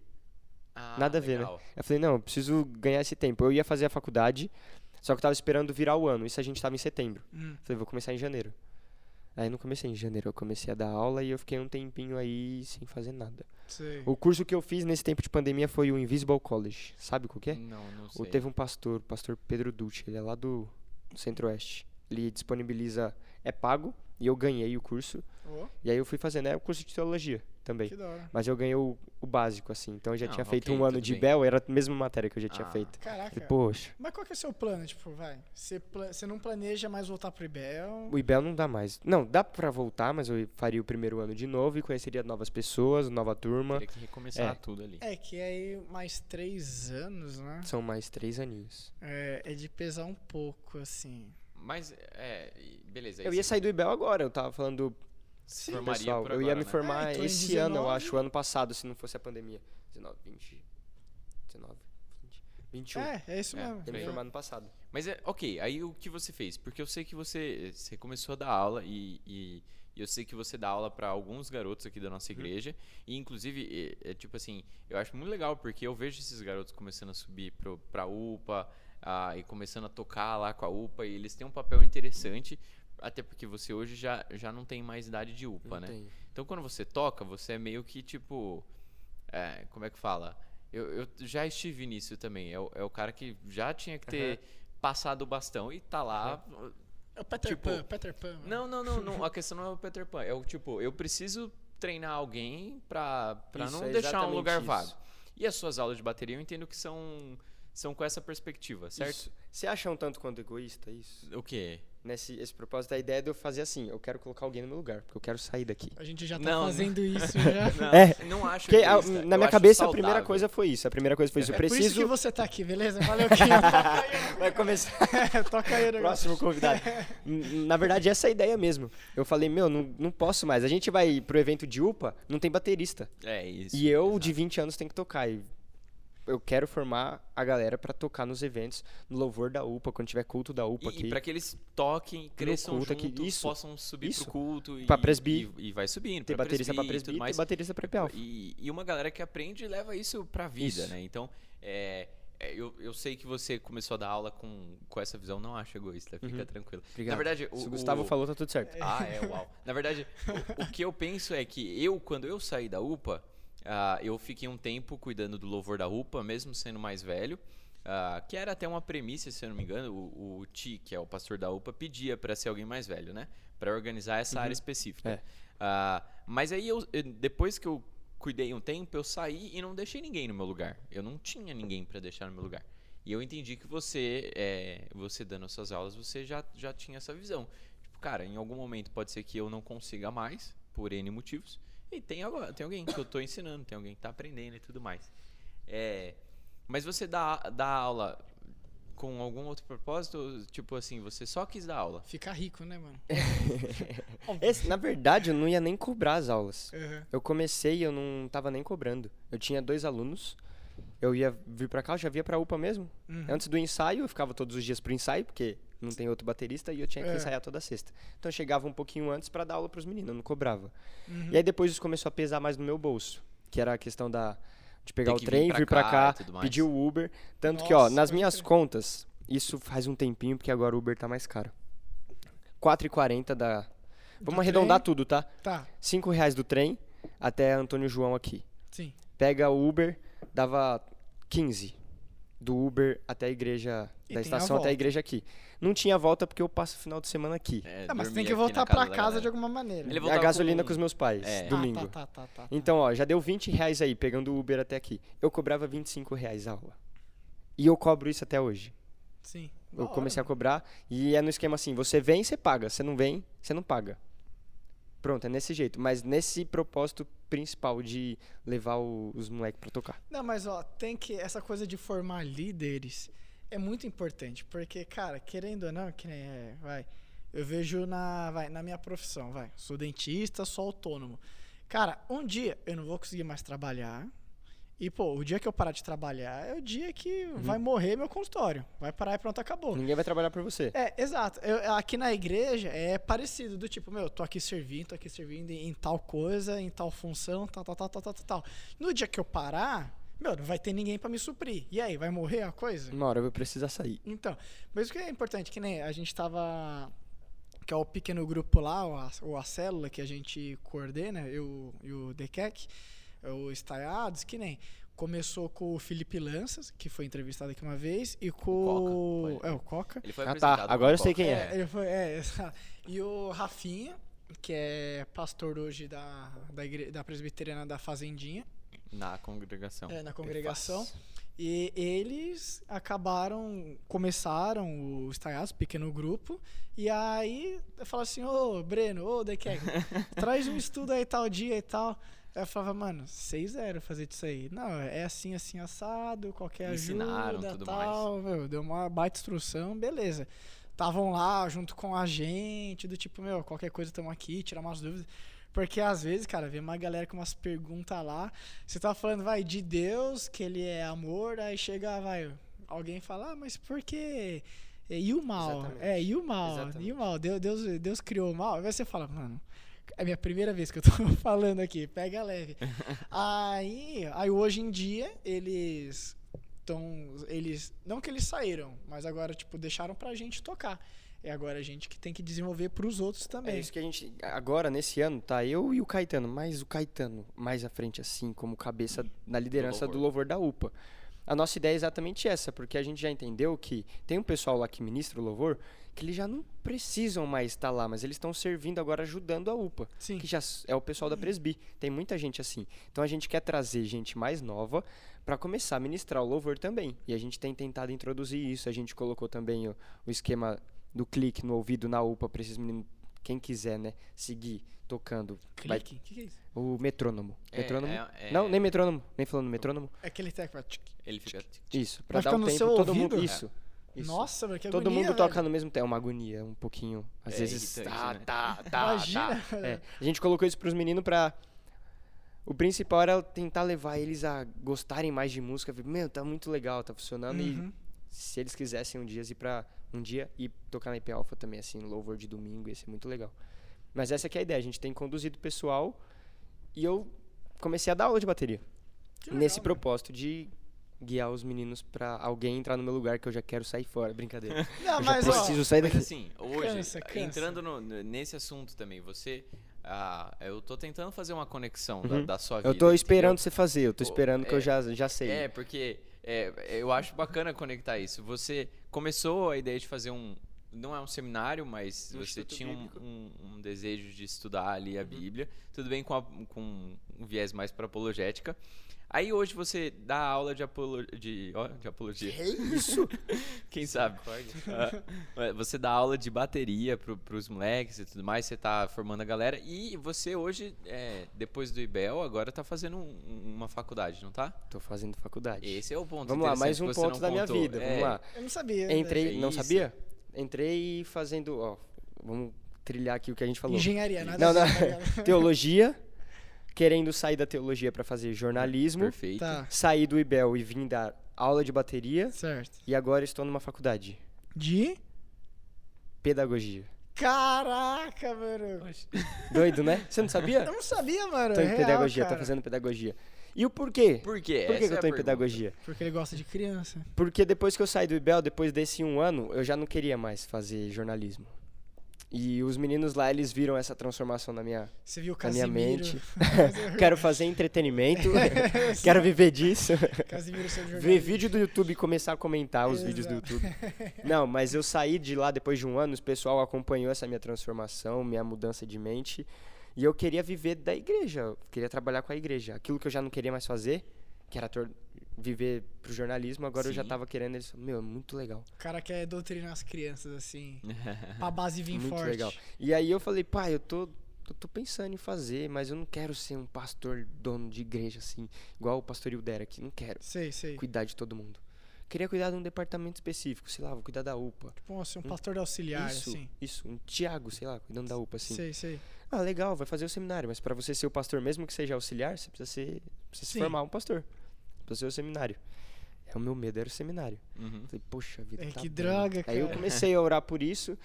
Ah, Nada a ver, né? legal. Eu falei, não, eu preciso ganhar esse tempo. Eu ia fazer a faculdade, só que eu tava esperando virar o ano. Isso a gente tava em setembro. Hum. Falei, vou começar em janeiro. Aí não comecei em janeiro, eu comecei a dar aula e eu fiquei um tempinho aí sem fazer nada. Sei. O curso que eu fiz nesse tempo de pandemia foi o Invisible College. Sabe qual que é? Não, não Ou sei. teve um pastor, o pastor Pedro Dutti, ele é lá do Centro-Oeste. Ele disponibiliza, é pago, e eu ganhei o curso. Ó, E aí eu fui fazendo, é o curso de teologia também. que da hora. Mas eu ganhei o, o básico, assim. Então eu já Não, tinha feito um ano de bem. Bel, era a mesma matéria que eu já tinha Ah. feito. Caraca. Falei, poxa, Mas qual que é o seu plano? Tipo, vai, você, você não planeja mais voltar pro IBEL? o IBEL não dá mais. Não, dá pra voltar, mas eu faria o primeiro ano de novo e conheceria novas pessoas, nova turma. Teria que recomeçar É. tudo ali. É que aí mais três anos, né? São mais três aninhos. É, é de pesar um pouco, assim. Mas, é, beleza. Eu ia sair do IBEL agora, eu tava falando se Sim. formaria pessoal, por eu agora, ia me né? formar É, então esse ano, eu 19. acho, ano passado, se não fosse a pandemia. 19, 20, 19, 20, 21. É, é isso É, mesmo. Ia me formar no passado. Mas é, ok, aí o que você fez? Porque eu sei que você, você começou a dar aula e, e- e eu sei que você dá aula para alguns garotos aqui da nossa igreja. E inclusive, é, é tipo assim, eu acho muito legal porque eu vejo esses garotos começando a subir pro, pra UPA ah, e começando a tocar lá com a UPA e eles têm um papel interessante. Até porque você hoje já, já não tem mais idade de UPA, Não né? tem. Então quando você toca, você é meio que tipo. é, como é que fala? Eu, eu já estive nisso também. É o, é o cara que já tinha que ter passado o bastão e tá lá. É o Peter Tipo, Pan, Peter Pan. mano. Não, não, não, não. A questão não é o Peter Pan. É o tipo, eu preciso treinar alguém pra, pra Isso, não é deixar um lugar isso. vago. E as suas aulas de bateria eu entendo que são, são com essa perspectiva, certo? Isso. Você acha um tanto quanto egoísta isso? O quê? Nesse esse propósito, a ideia é de eu fazer assim, eu quero colocar alguém no meu lugar, porque eu quero sair daqui. A gente já tá Não, não. fazendo isso já. Não, É, não acho Porque a- egoísta, na minha cabeça a primeira saudável. coisa foi isso. A primeira coisa foi isso. Eu É por isso que preciso. você tá aqui, beleza? Valeu, Kim. Vai começar. toca aí o negócio. Próximo convidado. Na verdade, essa é a ideia mesmo. Eu falei, meu, não, não posso mais. A gente vai pro evento de UPA, não tem baterista. É isso. E eu, exato. de 20 anos, tenho que tocar. E eu quero formar a galera pra tocar nos eventos, no louvor da UPA, quando tiver culto da UPA E, aqui. e para que eles toquem, cresçam culto aqui, junto, isso, possam subir isso. pro culto e, Pra presbi. e, e vai subindo. Ter pra baterista pra presbi e tudo e mais. baterista pra Epel. E, e uma galera que aprende e leva isso pra vida, Isso. né? Então, é, é, eu, eu sei que você começou a dar aula com, com essa visão, não acho egoísta, fica Uhum. tranquilo. Obrigado. Na verdade, o, Se o Gustavo o- falou, tá tudo certo. Ah, é, uau. Na verdade, o, o que eu penso é que eu, quando eu saí da UPA, ah, eu fiquei um tempo cuidando do louvor da UPA, mesmo sendo mais velho. ah, que era até uma premissa, se eu não me engano, o, o Ti, que é o pastor da UPA, pedia para ser alguém mais velho, né? Para organizar essa área específica. É. Ah, mas aí, eu, eu- depois que eu cuidei um tempo, eu saí e não deixei ninguém no meu lugar. Eu não tinha ninguém para deixar no meu lugar. E eu entendi que você, é, você dando as suas aulas, você já, já tinha essa visão. Tipo, cara, em algum momento pode ser que eu não consiga mais, por N motivos, e tem, agora, tem alguém que eu tô ensinando, tem alguém que tá aprendendo e tudo mais. É, mas você dá, dá aula com algum outro propósito? Tipo assim, você só quis dar aula? Ficar rico, né, mano? Esse, na verdade, eu não ia nem cobrar as aulas. Uhum. Eu comecei e eu não tava nem cobrando. Eu tinha dois alunos. Eu ia vir pra cá, eu já via pra UPA mesmo. Uhum. Antes do ensaio, eu ficava todos os dias pro ensaio, porque não tem outro baterista e eu tinha que É. ensaiar toda sexta. Então eu chegava um pouquinho antes pra dar aula pros meninos, eu não cobrava. Uhum. E aí depois isso começou a pesar mais no meu bolso, que era a questão da de pegar o que vir trem, pra vir pra cá cá, pedir o Uber, tanto que ó, Nossa, nas minhas crer. contas, isso faz um tempinho porque agora o Uber tá mais caro. 4,40 da Vamos Do arredondar trem? tudo, tá? Tá, 5 reais do trem até Antônio João aqui. sim. Pega o Uber, dava 15 do Uber até a igreja, E da estação até a igreja aqui. Não tinha volta porque eu passo o final de semana aqui. É, Ah, mas tem que voltar da casa galera. de alguma maneira. Ele E a gasolina com- com os meus pais, É. Ah, domingo. tá, tá, tá, tá, tá. Então, ó, já deu 20 reais aí, pegando o Uber até aqui. Eu cobrava 25 reais a aula. E eu cobro isso até hoje. Sim. Eu comecei a cobrar e é no esquema assim, você vem, você paga. Você não vem, você não paga. Pronto, é nesse jeito. Mas nesse propósito principal de levar o- os moleques pra tocar. Não, mas ó, tem que. Essa coisa de formar líderes é muito importante. Porque, cara, querendo ou não, que nem é, vai. Eu vejo na, vai, na minha profissão, vai. Sou dentista, sou autônomo. Cara, um dia eu não vou conseguir mais trabalhar. E, pô, o dia que eu parar de trabalhar é o dia que vai morrer meu consultório. Vai parar e pronto, acabou. Ninguém vai trabalhar por você. É, exato. Eu- aqui na igreja é parecido, do tipo, meu, tô aqui servindo, tô aqui servindo em, em tal coisa, em tal função, tal, tal, tal, tal, tal, tal. No dia que eu parar, meu, não vai ter ninguém pra me suprir. E aí, vai morrer a coisa? Uma hora eu vou precisar sair. Então, mas o que é importante, que nem a gente tava que é o pequeno grupo lá, ou a, ou a célula que a gente coordena, eu e o DECEC, o Estaiados, que nem. Começou com o Felipe Lanças, que foi entrevistado aqui uma vez, e com O Coca, foi. É, o Coca. Ele foi Ah, tá. Agora eu sei quem É, é. ele foi, é, exato. E o Rafinha, que é pastor hoje da, da, igre, da presbiteriana da Fazendinha, Na congregação. é, na congregação. E eles acabaram, começaram o Estaiados, pequeno grupo, e aí eu falava assim, ô Breno, ô Dequeg, traz um estudo aí tal dia e tal. Aí eu falava, mano, 6-0 fazer isso aí. Não, é assim, assim, assado, qualquer Ensinaram, ajuda tudo tal. Meu, deu uma baita instrução, beleza. Estavam lá junto com a gente, do tipo, meu, qualquer coisa estamos aqui, tirar umas dúvidas. Porque às vezes, cara, vem uma galera com umas perguntas lá. Você tá falando, vai, de Deus, que ele é amor, aí chega, vai, alguém fala, ah, mas por que. E o mal? Exatamente. É, e o mal? Exatamente. E o mal? Deus, Deus, Deus criou o mal? Aí você fala, mano, é a minha primeira vez que eu tô falando aqui, pega leve. aí, aí hoje em dia, eles estão. Eles. Não que eles saíram, mas agora, tipo, deixaram pra gente tocar. É agora a gente que tem que desenvolver pros outros também. É isso que a gente. Agora, nesse ano, tá eu e o Caetano, mas o Caetano mais à frente, assim, como cabeça na liderança do louvor. louvor da UPA. A nossa ideia é exatamente essa, porque a gente já entendeu que tem um pessoal lá que ministra o louvor que eles já não precisam mais estar lá, mas eles estão servindo agora, ajudando a UPA, Sim. que já é o pessoal da Presbi. Tem muita gente assim. Então a gente quer trazer gente mais nova para começar a ministrar o louvor também. E a gente tem tentado introduzir isso. A gente colocou também o, o esquema do clique no ouvido na UPA para esses meninos, quem quiser, né, seguir tocando. Vai- Clique? O que, que é isso? o metrônomo. É, metrônomo? é- é- Não, nem metrônomo, nem falando metrônomo. É aquele técnico. tchic. Ele fica. Isso, pra Vai dar o no tempo seu todo mundo. ouvido? Isso. Isso. Nossa, velho, que Todo agonia, mundo toca velho. no mesmo tempo. É uma agonia, um pouquinho. Às É vezes. irritante, Tá, né? tá, tá, Imagina, tá. É, a gente colocou isso pros meninos pra. O principal era tentar levar eles a gostarem mais de música. Meu, tá muito legal, tá funcionando. Uhum. E se eles quisessem um dia ir pra. Um dia ir tocar na IP Alpha também, assim, louvor de domingo, ia ser muito legal. Mas essa que é a ideia, a gente tem conduzido o pessoal e eu comecei a dar aula de bateria. Que nesse propósito de guiar os meninos pra alguém entrar no meu lugar que eu já quero sair fora. Brincadeira. Não, eu já mas ó, preciso sair Mas daqui. assim, hoje, Cansa, cansa. entrando no- nesse assunto também, você. ah, eu tô tentando fazer uma conexão da, Uhum. da sua vida. Eu tô esperando entendeu? você fazer, eu tô Pô, esperando que é- eu já, já sei. É, porque é, eu acho bacana conectar isso. Você começou a ideia de fazer um. Não é um seminário, mas Um você instituto tinha um, um- um desejo de estudar ali a Bíblia. Tudo bem com, a- com um viés mais para apologética. Aí hoje você dá aula de, apolo, de, ó, de apologia. Que isso? Quem sabe? Ah, você dá aula de bateria pro, pros moleques e tudo mais, você tá formando a galera. E você hoje, é, depois do IBEL, agora tá fazendo um- uma faculdade, não tá? Tô fazendo faculdade. Esse é o ponto Vamos lá, mais um ponto da minha contou. vida. É, Vamos lá. eu não sabia. Entrei, né? não Isso. sabia? Entrei fazendo, ó, vamos trilhar aqui o que a gente falou. Engenharia, nada Não, não. Teologia, querendo sair da teologia pra fazer jornalismo, Perfeito. Tá, saí do IBEL e vim dar aula de bateria certo. e agora estou numa faculdade, De? pedagogia. Caraca, mano. Doido, né? Você não sabia? Eu não sabia, mano. Tô é em real, pedagogia, tô cara. fazendo pedagogia. E o porquê? Por quê? Por que, que eu é tô a em pedagogia? Porque ele gosta de criança. Porque depois que eu saí do IBEL, depois desse um ano, eu já não queria mais fazer jornalismo. E os meninos lá, eles viram essa transformação na minha, Você viu o na minha Casimiro. mente. Quero fazer entretenimento, quero viver disso. Casimiro seu Ver vídeo do YouTube e começar a comentar os vídeos do Exato. YouTube. Não, mas eu saí de lá depois de um ano, o pessoal acompanhou essa minha transformação, minha mudança de mente. E eu queria viver da igreja, eu queria trabalhar com a igreja. Aquilo que eu já não queria mais fazer, que era viver pro jornalismo, agora eu já Sim. tava querendo. Eles falaram, meu, é muito legal. O cara quer doutrinar as crianças, assim. pra base vir muito forte. legal. E aí eu falei, pai, eu tô, eu tô pensando em fazer, mas eu não quero ser um pastor dono de igreja, assim, igual o pastor Hilder aqui. Não quero Sei, sei. cuidar de todo mundo. Queria cuidar de um departamento específico, sei lá, vou cuidar da UPA. Tipo, assim, um pastor de auxiliar, isso, assim. isso, um Tiago, sei lá, cuidando da UPA, assim. Sei, sei. Ah, legal, vai fazer o seminário, mas pra você ser o pastor, mesmo que seja auxiliar, você precisa ser, precisa se formar um pastor. Precisa ser o seminário. É o meu medo, era o seminário. Uhum. Falei, poxa vida, É, tá que bom. droga, Aí eu cara. comecei a orar por isso.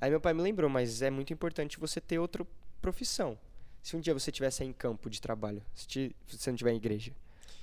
Aí meu pai me lembrou, mas é muito importante você ter outra profissão. Se um dia você estiver sem campo de trabalho, se se você não tiver em igreja,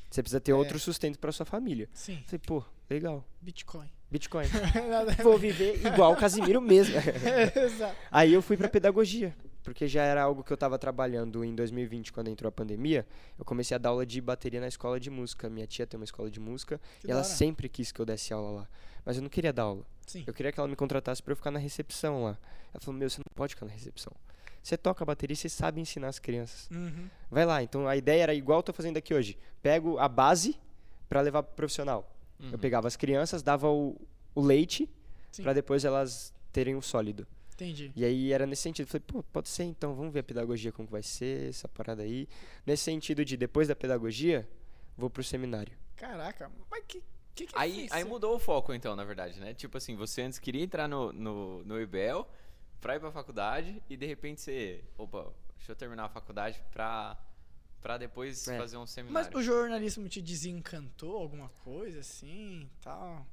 Você precisa ter É. outro sustento pra sua família. Sim, Eu falei, pô, legal. Bitcoin. Bitcoin. Vou viver igual o Casimiro mesmo. Exato. Aí eu fui pra pedagogia, porque já era algo que eu tava trabalhando em 2020, quando entrou a pandemia. Eu comecei a dar aula de bateria na escola de música. Minha tia tem uma escola de música Que e ela hora. sempre quis que eu desse aula lá. Mas eu não queria dar aula. Sim. Eu queria que ela me contratasse pra eu ficar na recepção lá. Ela falou: Meu, você não pode ficar na recepção. Você toca a bateria e você sabe ensinar as crianças. Uhum. Vai lá. Então a ideia era igual eu tô fazendo aqui hoje. Pego a base pra levar pro profissional. Uhum. Eu pegava as crianças, dava o, o leite pra depois elas terem o sólido. Entendi. E aí era nesse sentido. Falei, pô, pode ser então, vamos ver a pedagogia como que vai ser, essa parada aí. Nesse sentido de depois da pedagogia, vou pro seminário. Caraca, mas que que, que Aí, fez aí você- mudou o foco, então, na verdade, né? Tipo assim, você antes queria entrar no, no, no IBEL pra ir pra faculdade e de repente você. Opa, deixa eu terminar a faculdade pra, pra depois É. fazer um Mas seminário. o jornalismo te desencantou alguma coisa assim, tal?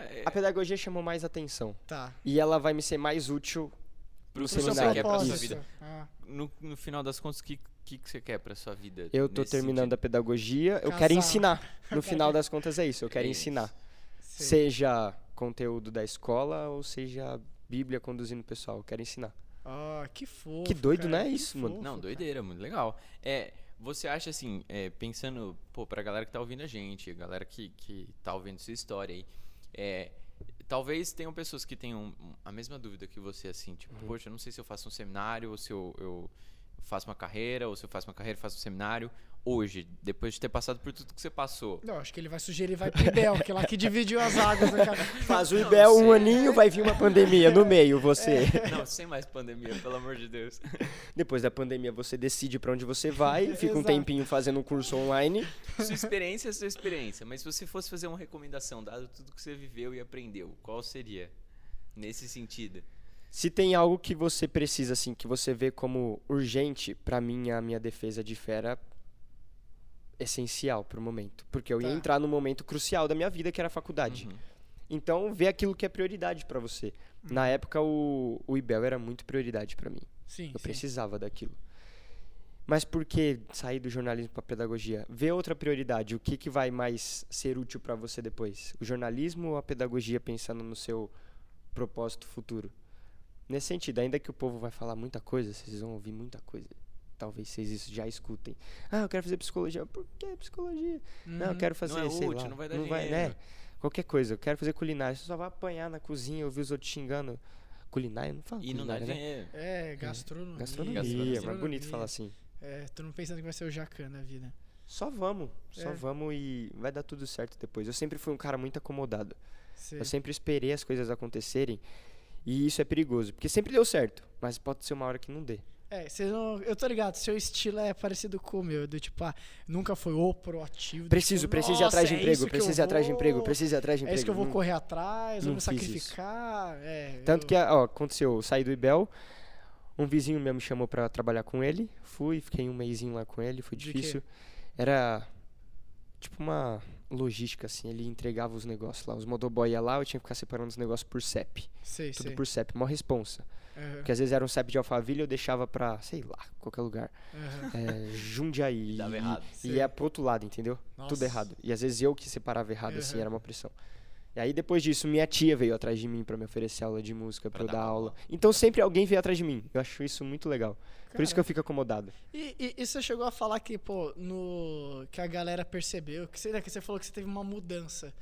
É, A pedagogia chamou mais atenção. Tá. E ela vai me ser mais útil pro que você seminário. quer pra sua vida. Ah, No, no final das contas, o que, que, que você quer pra sua vida? Eu tô terminando a sentido? pedagogia, eu Casar. quero ensinar. No final das contas é isso, eu quero É isso. ensinar. sei. Seja conteúdo da escola ou seja Bíblia conduzindo o pessoal, eu quero ensinar. Ah, que fofo. Que doido, cara, né, que isso, mano? fofo, Não, cara. doideira, muito legal. É, você acha assim, é, pensando, pô, pra galera que tá ouvindo a gente, a galera que, que tá ouvindo sua história aí, é, talvez tenham pessoas que tenham a mesma dúvida que você, assim, tipo, Uhum. poxa, eu não sei se eu faço um seminário, ou se eu, eu faço uma carreira, ou se eu faço uma carreira faço um seminário. Hoje, depois de ter passado por tudo que você passou. Não, acho que ele vai sugerir vai pro Ibel, que é lá que dividiu as águas, né? Faz o IBEL um aninho, vai vir uma pandemia no meio, você. Não, sem mais pandemia, pelo amor de Deus. Depois da pandemia, você decide pra onde você vai, fica um tempinho fazendo um curso online. Sua experiência é sua experiência, mas se você fosse fazer uma recomendação, dado tudo que você viveu e aprendeu, qual seria? Nesse sentido. Se tem algo que você precisa, assim, que você vê como urgente, pra mim, a minha defesa de fera essencial pro momento. Porque eu ia Tá. entrar no momento crucial da minha vida, que era a faculdade. Uhum. Então, vê aquilo que é prioridade pra você. Na época, o, o IBEL era muito prioridade pra mim. Sim, Eu sim. precisava daquilo. Mas por que sair do jornalismo para pedagogia? Vê outra prioridade. O que, que vai mais ser útil para você depois? O jornalismo ou a pedagogia pensando no seu propósito futuro? Nesse sentido, ainda que o povo vai falar muita coisa, vocês vão ouvir muita coisa. Talvez vocês isso já escutem. Ah, eu quero fazer psicologia. Por que psicologia? Não, eu Uhum. quero fazer, Não é sei útil, lá. não vai dar né? dinheiro. Qualquer coisa. Eu quero fazer culinária. Você só vai apanhar na cozinha, ouvir os outros xingando. Culinária? Não fala E não dá né? dinheiro. É, gastronomia. Gastronomia, Gastronomia. é mais bonito falar assim. É, tô não pensando que vai ser o Jacan na vida. Só vamos, só É. vamos e vai dar tudo certo depois. Eu sempre fui um cara muito acomodado. Sei. Eu sempre esperei as coisas acontecerem e isso é perigoso, porque sempre deu certo, mas pode ser uma hora que não dê. É, você não, eu tô ligado, seu estilo é parecido com o meu, do tipo, ah, nunca foi o proativo. do Preciso, tipo, preciso ir "Nossa, atrás de é emprego, eu preciso ir atrás de emprego, preciso ir atrás de É emprego. isso que eu vou correr atrás, vou não me sacrificar. É, Tanto eu- que, ó, aconteceu, eu saí do Ibel, um vizinho meu me chamou pra trabalhar com ele, fui, fiquei um mêsinho lá com ele, foi difícil. Era tipo uma logística, assim, ele entregava os negócios lá, os motoboy ia lá, eu tinha que ficar separando os negócios por CEP, Sei, tudo sei. por CEP, mó responsa. Aham, Porque às vezes era um CEP de Alphaville, eu deixava pra, sei lá, qualquer lugar. aham. É, Jundiaí. Dava e- errado. E Sei. ia pro outro lado, entendeu? Tudo Nossa. errado. E às vezes eu que separava errado, assim, Aham. era uma pressão. E aí depois disso, minha tia veio atrás de mim pra me oferecer aula de música, pra, Pra eu dar dar aula. aula. Então sempre alguém veio atrás de mim. Eu acho isso muito legal. Por isso que eu fico acomodado. E, e- e você chegou a falar que, pô, no, que a galera percebeu, que você, né, que você falou que você teve uma mudança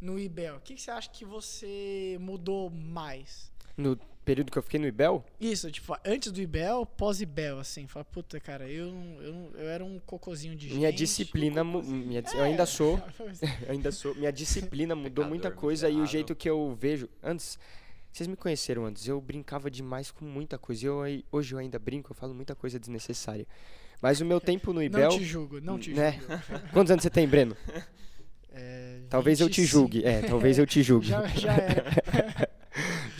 no IBEL. O que, que você acha que você mudou mais? No período que eu fiquei no Ibel, Isso, tipo, antes do IBEL, pós-IBEL, assim. Fala, puta, cara, eu, não- eu, não- eu era um cocôzinho de minha gente. disciplina. mu- minha dis- Eu É. ainda sou. Eu ainda sou. Minha disciplina mudou Pecador, muita coisa e o jeito que eu vejo. Antes. Vocês me conheceram antes, eu brincava demais com muita coisa. Eu, hoje eu ainda brinco, eu falo muita coisa desnecessária. Mas o meu tempo no Não Ibel. te julgo, não te né? julgo. Quantos anos você tem, Breno? É, Talvez eu te 25. julgue. É, talvez eu te julgue. Já, já era.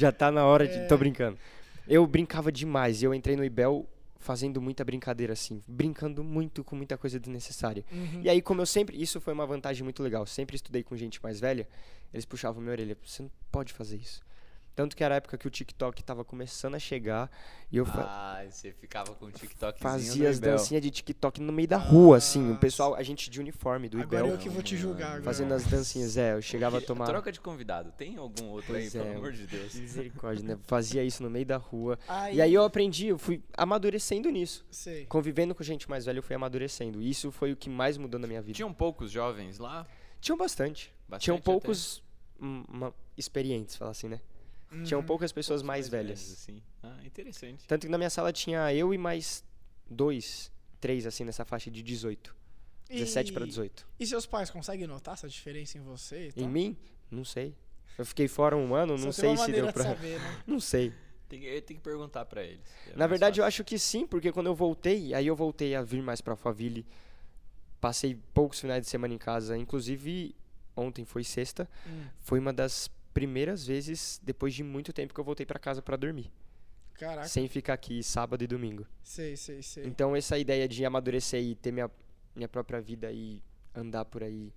Já tá na hora de. É. Tô brincando. Eu brincava demais e eu entrei no Ibel fazendo muita brincadeira assim. Brincando muito com muita coisa desnecessária. Uhum. E aí, como eu sempre. Isso foi uma vantagem muito legal. Sempre estudei com gente mais velha. Eles puxavam minha orelha. Você não pode fazer isso. Tanto que era a época que o TikTok tava começando a chegar e eu Ah, você ficava com o TikTok fazia as dancinhas de TikTok no meio da rua, assim. O Nossa. pessoal, a gente de uniforme do Agora Ibel, eu que vou te julgar agora. fazendo as dancinhas. É, eu chegava a tomar. Troca de convidado. Tem algum outro Pois aí, é. pelo amor de Deus? Misericórdia, né? Fazia isso no meio da rua. Aí, E aí eu aprendi, eu fui amadurecendo nisso. Sei. Convivendo com gente mais velha, eu fui amadurecendo. E isso foi o que mais mudou na minha vida. Tinham poucos jovens lá? Tinham bastante. Bastante Tinham até? poucos hum, experientes, falar assim, né? Tinham Uhum. poucas pessoas Poucos mais velhas. assim. Ah, interessante. Tanto que na minha sala tinha eu e mais dois, três, assim, nessa faixa de 18. 17 pra E- 18. E seus pais conseguem notar essa diferença em você? E tal? Em mim? Não sei. Eu fiquei fora um ano, não sei se deu pra. de saber, né? Não sei. Tem, que- eu tenho que perguntar pra eles. É Na mais verdade, eu fácil. acho que sim, porque quando eu voltei, aí eu voltei a vir mais pra Faville. Passei poucos finais de semana em casa. Inclusive, ontem foi sexta. Hum, Foi uma das primeiras vezes, depois de muito tempo, que eu voltei pra casa pra dormir. Caraca, Sem ficar aqui sábado e domingo. sei, sei, sei. Então, essa ideia de amadurecer e ter minha, minha própria vida e andar por aí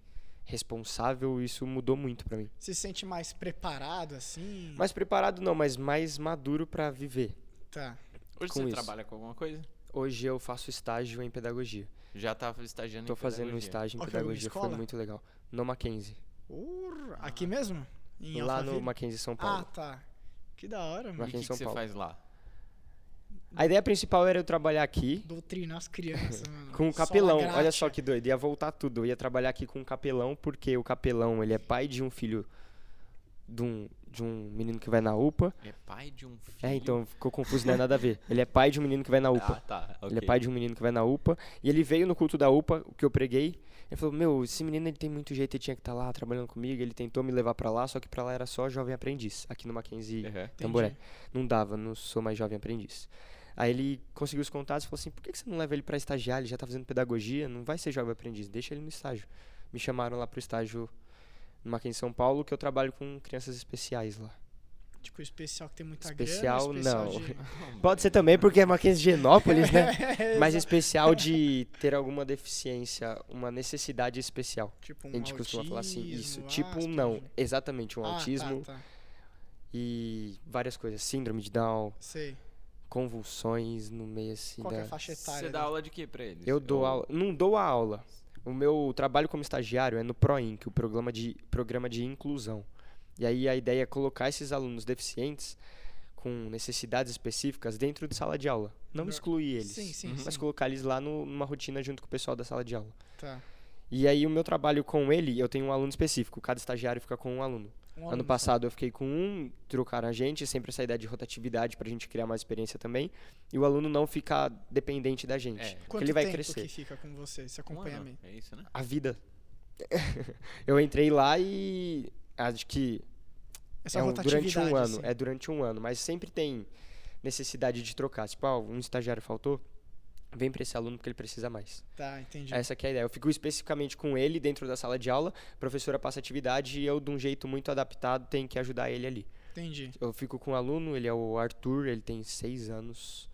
responsável, isso mudou muito pra mim. Se sente mais preparado, assim? Mais preparado não, mas mais maduro pra viver. Tá. Hoje com você isso. trabalha com alguma coisa? Hoje eu faço estágio em pedagogia. Já tava estagiando Tô em fazendo um pedagogia. estágio em Ok, pedagogia, foi muito legal. No Mackenzie. Urra, aqui mesmo? Em lá Alphaville? no Mackenzie São Ah, Paulo. tá. Que da hora, mano. Mas- E o que, São que você Paulo. faz lá? A ideia principal era eu trabalhar aqui Doutrinar as crianças, mano. com Sola capelão. gratia. Olha só que doido, ia voltar tudo. Eu ia trabalhar aqui com um capelão, porque o capelão, ele é pai de um filho de um, de um menino que vai na UPA. É pai de um filho? É, então ficou confuso, não é nada a ver. Ele é pai de um menino que vai na UPA. Ah, tá. Ele é pai de um menino que vai na UPA. E ele veio no culto da UPA, o que eu preguei. Ele falou: Meu, esse menino ele tem muito jeito, ele tinha que estar lá trabalhando comigo. Ele tentou me levar pra lá, só que pra lá era só jovem aprendiz, aqui no Mackenzie Uhum. Tamboré. Entendi. Não dava, não sou mais jovem aprendiz. Aí ele conseguiu os contatos e falou assim: Por que que você não leva ele pra estagiar? Ele já tá fazendo pedagogia, não vai ser jovem aprendiz, deixa ele no estágio. Me chamaram lá pro estágio no Mackenzie São Paulo, que eu trabalho com crianças especiais lá. Tipo, especial que tem muita Especial, grana. especial não. de- Pode ser também porque é Mackenzie Genópolis, né? É, Mas especial de ter alguma deficiência, uma necessidade especial. Tipo, um A gente costuma falar assim, isso. autismo, Tipo, não. Exatamente, um Ah, tá, autismo tá. e várias coisas. Síndrome de Down, Sei. convulsões no meio assim Qual que é da... a faixa etária? Você dá aula de quê pra eles? Eu dou Ou- aula. Não dou a aula. O meu trabalho como estagiário é no PROINC, o programa de, programa de inclusão. E aí a ideia é colocar esses alunos deficientes com necessidades específicas dentro de sala de aula. Não No- excluir eles, Sim, sim, Uhum. mas sim. colocar eles lá no- numa rotina junto com o pessoal da sala de aula. Tá. E aí o meu trabalho com ele, eu tenho um aluno específico, cada estagiário fica com um aluno. Um ano aluno só. passado eu fiquei com um, trocaram a gente, sempre essa ideia de rotatividade pra gente criar mais experiência também, e o aluno não ficar dependente da gente, É. porque Quanto ele vai tempo crescer. que fica com você, esse Um acompanhamento? É isso, né? A vida. eu entrei lá e acho que Essa é um- durante um ano, assim. é durante um ano, mas sempre tem necessidade de trocar. Tipo, ah, um estagiário faltou, vem pra esse aluno porque ele precisa mais. Tá, entendi. Essa que é a ideia. Eu fico especificamente com ele dentro da sala de aula, a professora passa atividade e eu, de um jeito muito adaptado, tenho que ajudar ele ali. Entendi. Eu fico com um aluno, ele é o Arthur, ele tem seis anos,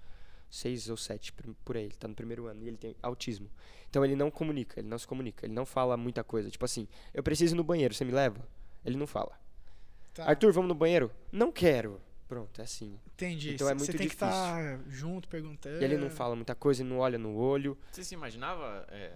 seis ou sete por- por aí, ele tá no primeiro ano, e ele tem autismo. Então ele não comunica, ele não se comunica, ele não fala muita coisa. Tipo assim, eu preciso ir no banheiro, você me leva? Ele não fala. Tá. Arthur, vamos no banheiro? Não quero. Pronto, é assim. Entendi. então é muito Você tem que difícil. estar junto, perguntando. E ele não fala muita coisa, ele não olha no olho. Você se imaginava é,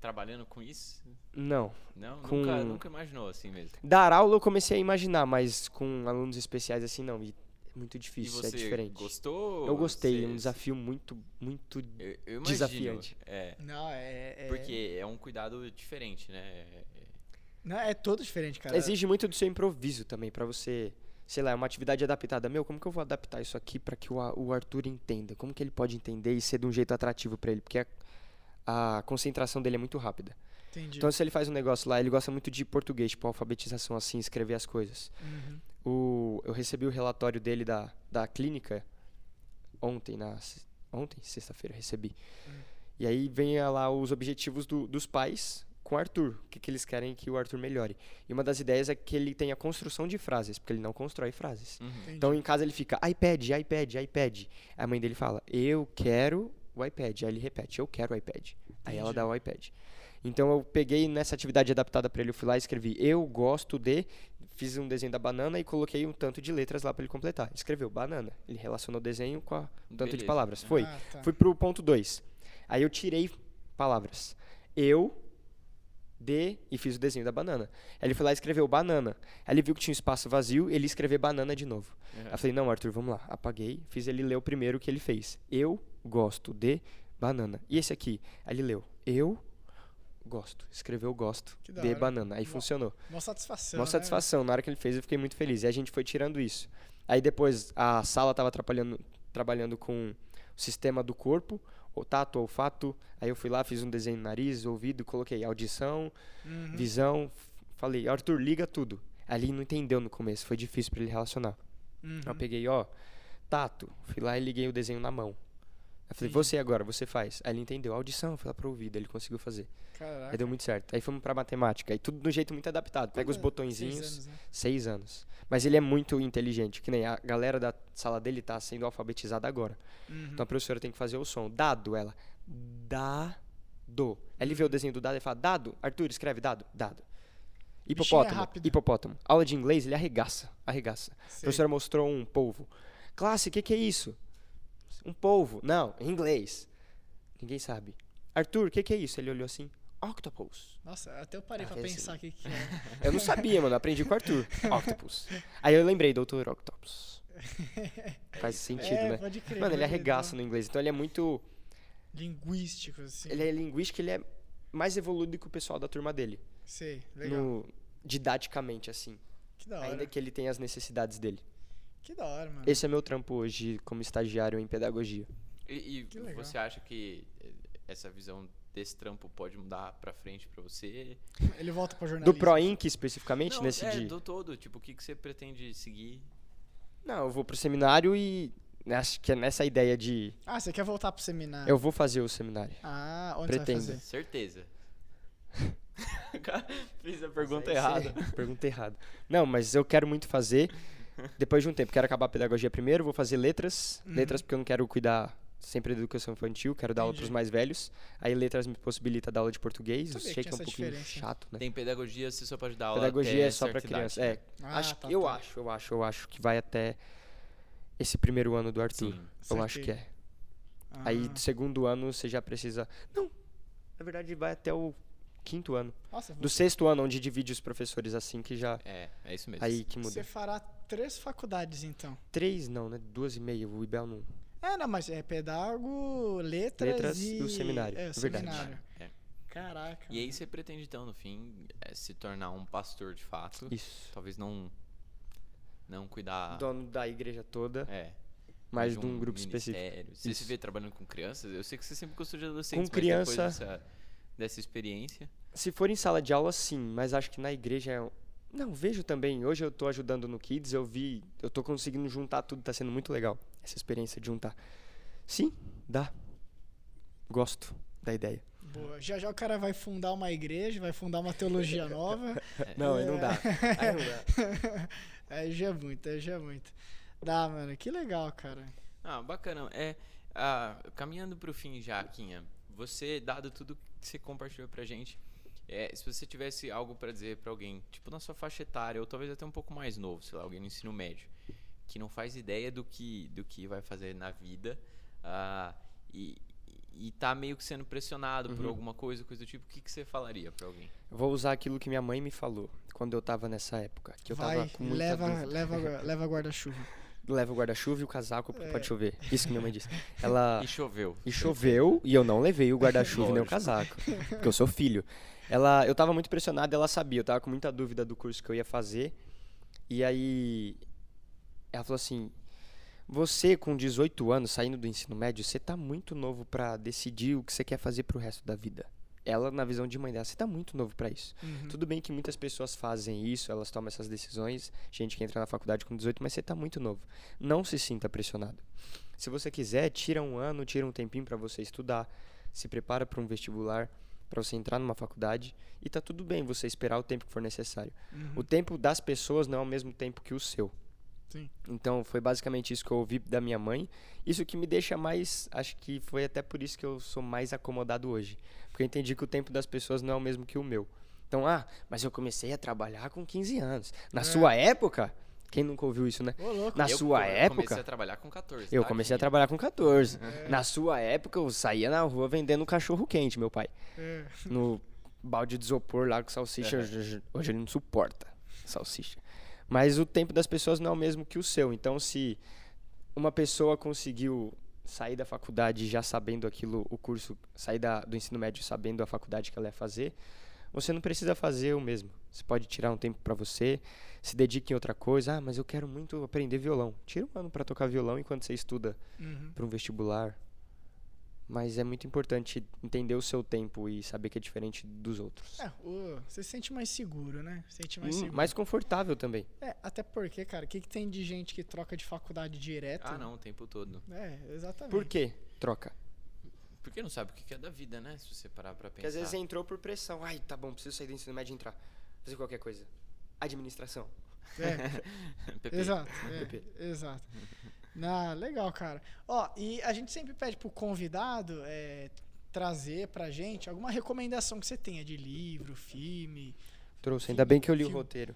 trabalhando com isso? Não. Não? Com- Nunca, nunca imaginou assim mesmo? Dar aula eu comecei a imaginar, mas com alunos especiais assim não. E é muito E difícil, você é diferente. gostou? Eu gostei, é um desafio muito, muito. Eu, eu imagino, desafiante. É, Não, é. é... porque é um cuidado diferente, né? É- Não, é todo diferente, cara. Exige muito do seu improviso também, pra você. Sei lá, é uma atividade adaptada. Meu, como que eu vou adaptar isso aqui pra que o, Arthur entenda? Como que ele pode entender e ser de um jeito atrativo pra ele? Porque a, a concentração dele é muito rápida. Entendi. Então, se ele faz um negócio lá, ele gosta muito de português, tipo alfabetização assim, escrever as coisas. Uhum. O, eu recebi o relatório dele da, da clínica ontem, na ontem, sexta-feira, recebi. E aí vem lá os objetivos do- dos pais com o Arthur, o que, que eles querem que o Arthur melhore. E uma das ideias é que ele tenha construção de frases, porque ele não constrói frases. Uhum. Então em casa ele fica iPad, iPad, iPad. Aí a mãe dele fala, eu quero o iPad. Aí ele repete, eu quero o iPad. Aí ela dá o iPad. Então eu peguei nessa atividade adaptada para ele, eu fui lá e escrevi, eu gosto de. fiz um desenho da banana e coloquei um tanto de letras lá pra ele completar. Escreveu banana. Ele relacionou o desenho com a, um tanto de palavras. Foi. Ah, tá. Fui pro ponto 2. Aí eu tirei palavras. Eu, de, e fiz o desenho da banana. Aí ele foi lá e escreveu banana. Aí ele viu que tinha um espaço vazio, ele ia escrever banana de novo. Uhum. Aí eu falei, não, Arthur, vamos lá. Apaguei, fiz ele ler o primeiro que ele fez. Eu gosto de banana. E esse aqui? Aí ele leu. Eu gosto. Escreveu gosto de banana. Aí Mó- funcionou. Mó satisfação. Uma né? satisfação. Na hora que ele fez, eu fiquei muito feliz. E a gente foi tirando isso. Aí depois a sala tava trabalhando, trabalhando com o sistema do corpo, o tato, olfato. Aí eu fui lá, fiz um desenho no nariz, ouvido, coloquei audição, Uhum. visão. Falei, Arthur, liga tudo. Ali não entendeu no começo, foi difícil para ele relacionar. Uhum. Eu peguei, ó, tato. Fui lá e liguei o desenho na mão. Eu falei, Entendi. você agora, você faz. Aí ele entendeu, audição, fui lá pro ouvido, ele conseguiu fazer. Caraca. Aí deu muito certo. Aí fomos pra matemática. Aí tudo de um jeito muito adaptado. Pega os Quando- botõezinhos. seis anos, né? Seis anos. Mas ele é muito inteligente, que nem a galera da sala dele tá sendo alfabetizada agora. Uhum. Então a professora tem que fazer o som. Dado, ela. Dado. Aí ele vê o desenho do dado e fala, dado. Arthur, escreve dado. Dado. É Hipopótamo. rápido. hipopótamo. Aula de inglês, ele arregaça. Arregaça. A Sei. professora mostrou um polvo. Classe, o que, que é isso? Um polvo. Não, em inglês. Ninguém sabe. Arthur, o que, que é isso? Ele olhou assim. Octopus. Nossa, até eu parei Ah, pra esse- pensar o que, que é. Eu não sabia, mano. Aprendi com o Arthur. Octopus. Aí eu lembrei, doutor Octopus. Faz sentido, é, né? pode crer. Mano, ele arregaça no inglês. Então ele é muito. Linguístico, assim. Ele é linguístico, ele é mais evoluído que o pessoal da turma dele. Sei, legal. No, didaticamente, assim. Que da hora. Ainda que ele tenha as necessidades dele. Que da hora, mano. Esse é meu trampo hoje como estagiário em pedagogia. E, e você acha que eh, essa visão desse trampo pode mudar pra frente pra você? Ele volta pra Do jornalismo. ProInc especificamente, Não, nesse é, dia. do todo. Tipo, o que, que você pretende seguir? Não, eu vou pro seminário e acho que é nessa ideia de Ah, você quer voltar pro seminário? eu vou fazer o seminário. Ah, onde Pretendo. você vai fazer? Certeza. Fiz a pergunta errada. Pergunta errada. Não, mas eu quero muito fazer. Depois de um tempo, quero acabar a pedagogia primeiro, vou fazer letras. Uhum. Letras porque eu não quero cuidar sempre da educação infantil, quero dar aula Entendi. pros mais velhos. Aí letras me possibilita dar aula de português. Eu sei que que é um pouquinho diferença. chato, né? Tem pedagogia, você só pode dar aula Pedagogia até é só idade, criança. né? É, Ah, acho, tá, eu tá. acho, eu acho, eu acho que vai até esse primeiro ano do Arthur. Sim. Eu acho que é. Ah, Aí do segundo ano você já precisa. Não, na verdade vai até o quinto ano. Nossa, Do sexto ano, onde divide os professores assim que já. É, é isso mesmo. Aí que muda. você fará três faculdades, então. Três não, né? Duas e meia. O IBEL não. É, não, mas é pedago, letras, Letras e... e o seminário, É, o verdade. seminário. É. Caraca. E aí você pretende, então, no fim, é, se tornar um pastor de fato. Isso. Talvez não. Não cuidar. Dono da igreja toda, É. mas de um grupo específico. Você se Isso. vê trabalhando com crianças? Eu sei que você sempre gostou de adolescentes, Com criança- dessa, dessa experiência. Se for em sala de aula, sim, mas acho que na igreja é. um- Não, vejo também. Hoje eu tô ajudando no Kids, eu vi. Eu tô conseguindo juntar tudo, tá sendo muito legal. Essa experiência de juntar. Sim, dá. Gosto da ideia. Boa. Já já o cara vai fundar uma igreja, vai fundar uma teologia nova. Não, aí não dá. Aí não dá. aí já é muito, aí já é muito. Dá, mano. Que legal, cara. Ah, bacana. É, ah, caminhando pro fim já, Quinha, você, dado tudo que você compartilhou pra gente, é, se você tivesse algo pra dizer pra alguém, tipo na sua faixa etária, ou talvez até um pouco mais novo, sei lá, alguém no ensino médio, que não faz ideia do que, do que vai fazer na vida, ah, e, e tá meio que sendo pressionado por Uhum. alguma coisa, coisa do tipo, o que, que você falaria pra alguém? Vou usar aquilo que minha mãe me falou quando eu tava nessa época. Que eu vai, tava com muita leva, dúvida. leva, leva guarda-chuva. Leva o guarda-chuva e o casaco porque É. pode chover. Isso que minha mãe disse. Ela. E choveu. E choveu e eu não levei o guarda-chuva nem o casaco, porque eu sou filho. Ela, eu tava muito pressionado, ela sabia, eu tava com muita dúvida do curso que eu ia fazer. E aí ela falou assim: "Você com 18 anos saindo do ensino médio, você tá muito novo pra decidir o que você quer fazer pro resto da vida". Ela, na visão de mãe dela, você tá muito novo pra isso. Uhum. Tudo bem que muitas pessoas fazem isso, elas tomam essas decisões, gente que entra na faculdade com 18, mas você tá muito novo. Não se sinta pressionado. Se você quiser, tira um ano, tira um tempinho para você estudar, se prepara para um vestibular, para você entrar numa faculdade e tá tudo bem você esperar o tempo que for necessário. Uhum. O tempo das pessoas não é o mesmo tempo que o seu. Sim. Então foi basicamente isso que eu ouvi da minha mãe. Isso que me deixa mais, acho que foi até por isso que eu sou mais acomodado hoje, porque eu entendi que o tempo das pessoas não é o mesmo que o meu. Então, ah, mas eu comecei a trabalhar com 15 anos. Na É. sua época, quem nunca ouviu isso, né? Ô, louco. Na Eu sua co- época. comecei a trabalhar com 14. Eu tá, comecei a Quinha? trabalhar com 14. É. Na sua época, eu saía na rua vendendo cachorro quente, meu pai. É. No balde de isopor lá com salsicha. Hoje- Hoje ele não suporta salsicha. Mas o tempo das pessoas não é o mesmo que o seu. Então, se uma pessoa conseguiu sair da faculdade já sabendo aquilo, o curso, sair da- do ensino médio sabendo a faculdade que ela ia fazer, você não precisa fazer o mesmo. Você pode tirar um tempo para você, se dedique em outra coisa. Ah, mas eu quero muito aprender violão. Tira um ano para tocar violão enquanto você estuda Uhum. para um vestibular. Mas é muito importante entender o seu tempo e saber que é diferente dos outros. É, o- você se sente mais seguro, né? Se sente mais Hum, seguro. mais confortável também. É, até porque, cara, o que, que tem de gente que troca de faculdade direto? Ah, não, o tempo todo. É, exatamente. Por quê? Troca. Porque não sabe o que que é da vida, né? Se você parar pra pensar. Porque às vezes entrou por pressão. Ai, tá bom, preciso sair do ensino médio e entrar. Fazer qualquer coisa. Administração. É, exato. é, exato. Na, legal, cara. Ó, e a gente sempre pede pro convidado é, trazer pra gente alguma recomendação que você tenha de livro, filme. Trouxe. Ainda bem que eu li o Filme. roteiro.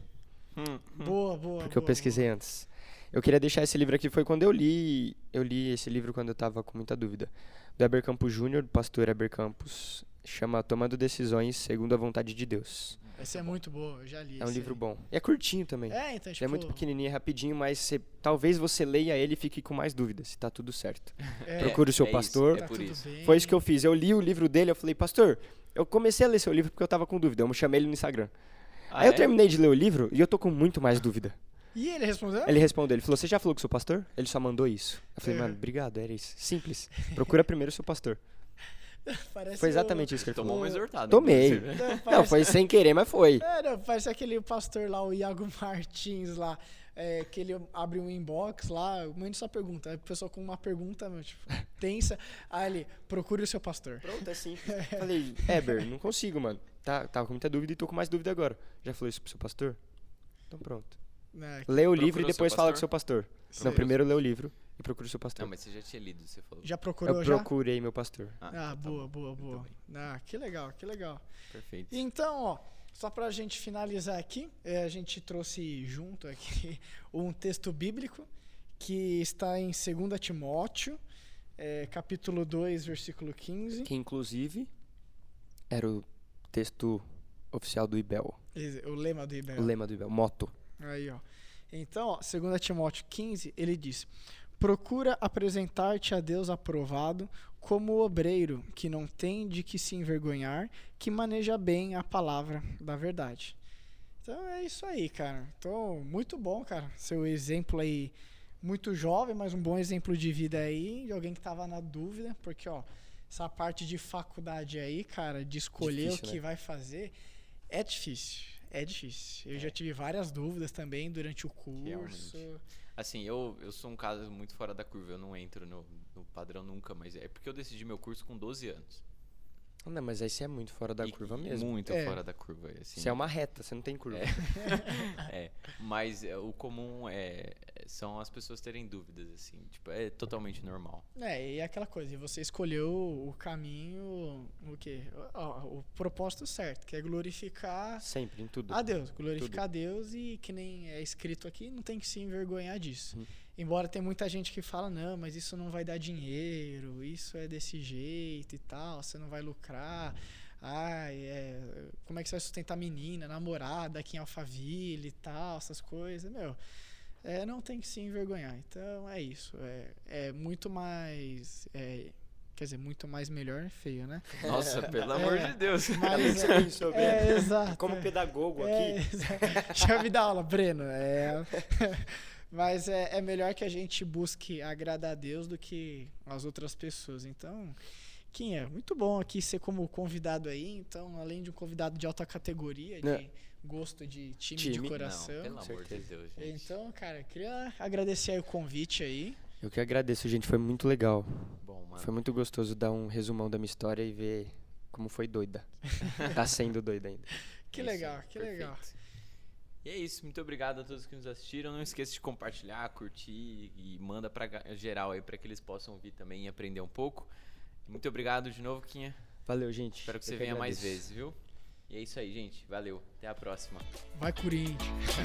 Hum, Boa, boa. Porque eu boa, pesquisei antes. Eu queria deixar esse livro aqui. Foi quando eu li. Eu li esse livro quando eu tava com muita dúvida. Do Eber Campos Júnior, do pastor Eber Campos. Chama Tomando Decisões Segundo a Vontade de Deus. Boa. Esse é muito bom, eu já li. É um livro aí. bom. E é curtinho também. É, então, tipo, Ele é muito pequenininho, é rapidinho, mas você- talvez você leia ele e fique com mais dúvidas, se tá tudo certo. é, Procure o seu é isso, pastor. é tá por tudo isso. bem. Foi isso que eu fiz. Eu li o livro dele, eu falei, pastor, eu comecei a ler seu livro porque eu tava com dúvida. Eu chamei ele no Instagram. Ah, Aí eu é? terminei de ler o livro e eu tô com muito mais dúvida. E ele respondeu? Ele respondeu, ele falou, você já falou com o seu pastor? Ele só mandou isso. Eu falei, É. mano, obrigado, era isso. Simples. Procura primeiro o seu pastor. Parece Foi o- exatamente isso que ele Tomou uma exortada. Tomei. Não, Não, parece- foi sem querer, mas foi. É, não, parece aquele pastor lá, o Iago Martins lá, é, que ele abre um inbox lá, manda só pergunta. A pessoa com uma pergunta, tipo, tensa. Aí ele, procure o seu pastor. Pronto, é simples. Falei, Eber, não consigo, mano. Tá, tava com muita dúvida e tô com mais dúvida agora. Já falou isso pro seu pastor? Então pronto. Né? Lê o livro e o depois fala com o seu pastor. Sim. Não, primeiro lê o livro e procura o seu pastor. Não, mas você já tinha lido, você falou. Já procurou Eu já? procurei meu pastor. Ah, então tá boa, bom. boa, boa. bem. Ah, que legal, que legal. Perfeito. Então, ó, só pra gente finalizar aqui, é, a gente trouxe junto aqui um texto bíblico que está em 2 Timóteo, é, capítulo 2, versículo 15. Que inclusive era o texto oficial do IBEL. O lema do IBEL. O lema do IBEL, moto. Aí, ó. Então, ó, 2 Timóteo 15, ele diz: Procura apresentar-te a Deus aprovado, como obreiro que não tem de que se envergonhar, que maneja bem a palavra da verdade. Então é isso aí, cara. Então, muito bom, cara. Seu exemplo aí, muito jovem, mas um bom exemplo de vida aí, de alguém que tava na dúvida, porque, ó, essa parte de faculdade aí, cara, de escolher Difícil, o que né? vai fazer, é difícil. É difícil. Eu já tive várias dúvidas também durante o curso. Realmente. Assim, eu, eu sou um caso muito fora da curva, eu não entro no, no padrão nunca, mas é porque eu decidi meu curso com 12 anos. Não, mas aí você é muito fora da E- curva mesmo. Muito É. fora da curva. Assim, Você é uma reta, você não tem curva. É, mas é, o comum é, são as pessoas terem dúvidas, assim, tipo, é totalmente normal. É, e aquela coisa, e você escolheu o caminho, o quê? Ó, o propósito certo, que é glorificar Sempre, em tudo. a Deus, glorificar a Deus e que nem é escrito aqui, não tem que se envergonhar disso. Sim. Embora tem muita gente que fala, não, mas isso não vai dar dinheiro, isso é desse jeito e tal, você não vai lucrar. Ai, é, como é que você vai sustentar a menina, namorada aqui em Alphaville e tal, essas coisas, meu. É, não tem que se envergonhar. Então é isso. É, é muito mais. é, quer dizer, muito mais melhor é feio, né? Nossa, pelo amor É. de Deus. Mas, é, Breno? exato. Como é. pedagogo É, aqui, eu me dar aula, Breno. É, mas é, é melhor que a gente busque agradar a Deus do que as outras pessoas. Então, quem é? Muito bom aqui ser como convidado aí. Então, além de um convidado de alta categoria, de É. gosto de time, Time. de Não, coração. pelo amor de. Deus, gente. Então, cara, queria agradecer aí o convite aí. eu que agradeço, gente. Foi muito legal. Bom, mano. Foi muito gostoso dar um resumão da minha história e ver como foi doida. tá sendo doida ainda. Que É legal, que perfeito. legal. E é isso, muito obrigado a todos que nos assistiram. Não esqueça de compartilhar, curtir e manda pra ga- geral aí pra que eles possam ouvir também e aprender um pouco. Muito obrigado de novo, Quinha. Valeu, gente. Espero que Eu você venha mais agradeço. vezes, viu? E é isso aí, gente. Valeu. Até a próxima. Vai, Corinthians.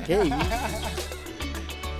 Que isso?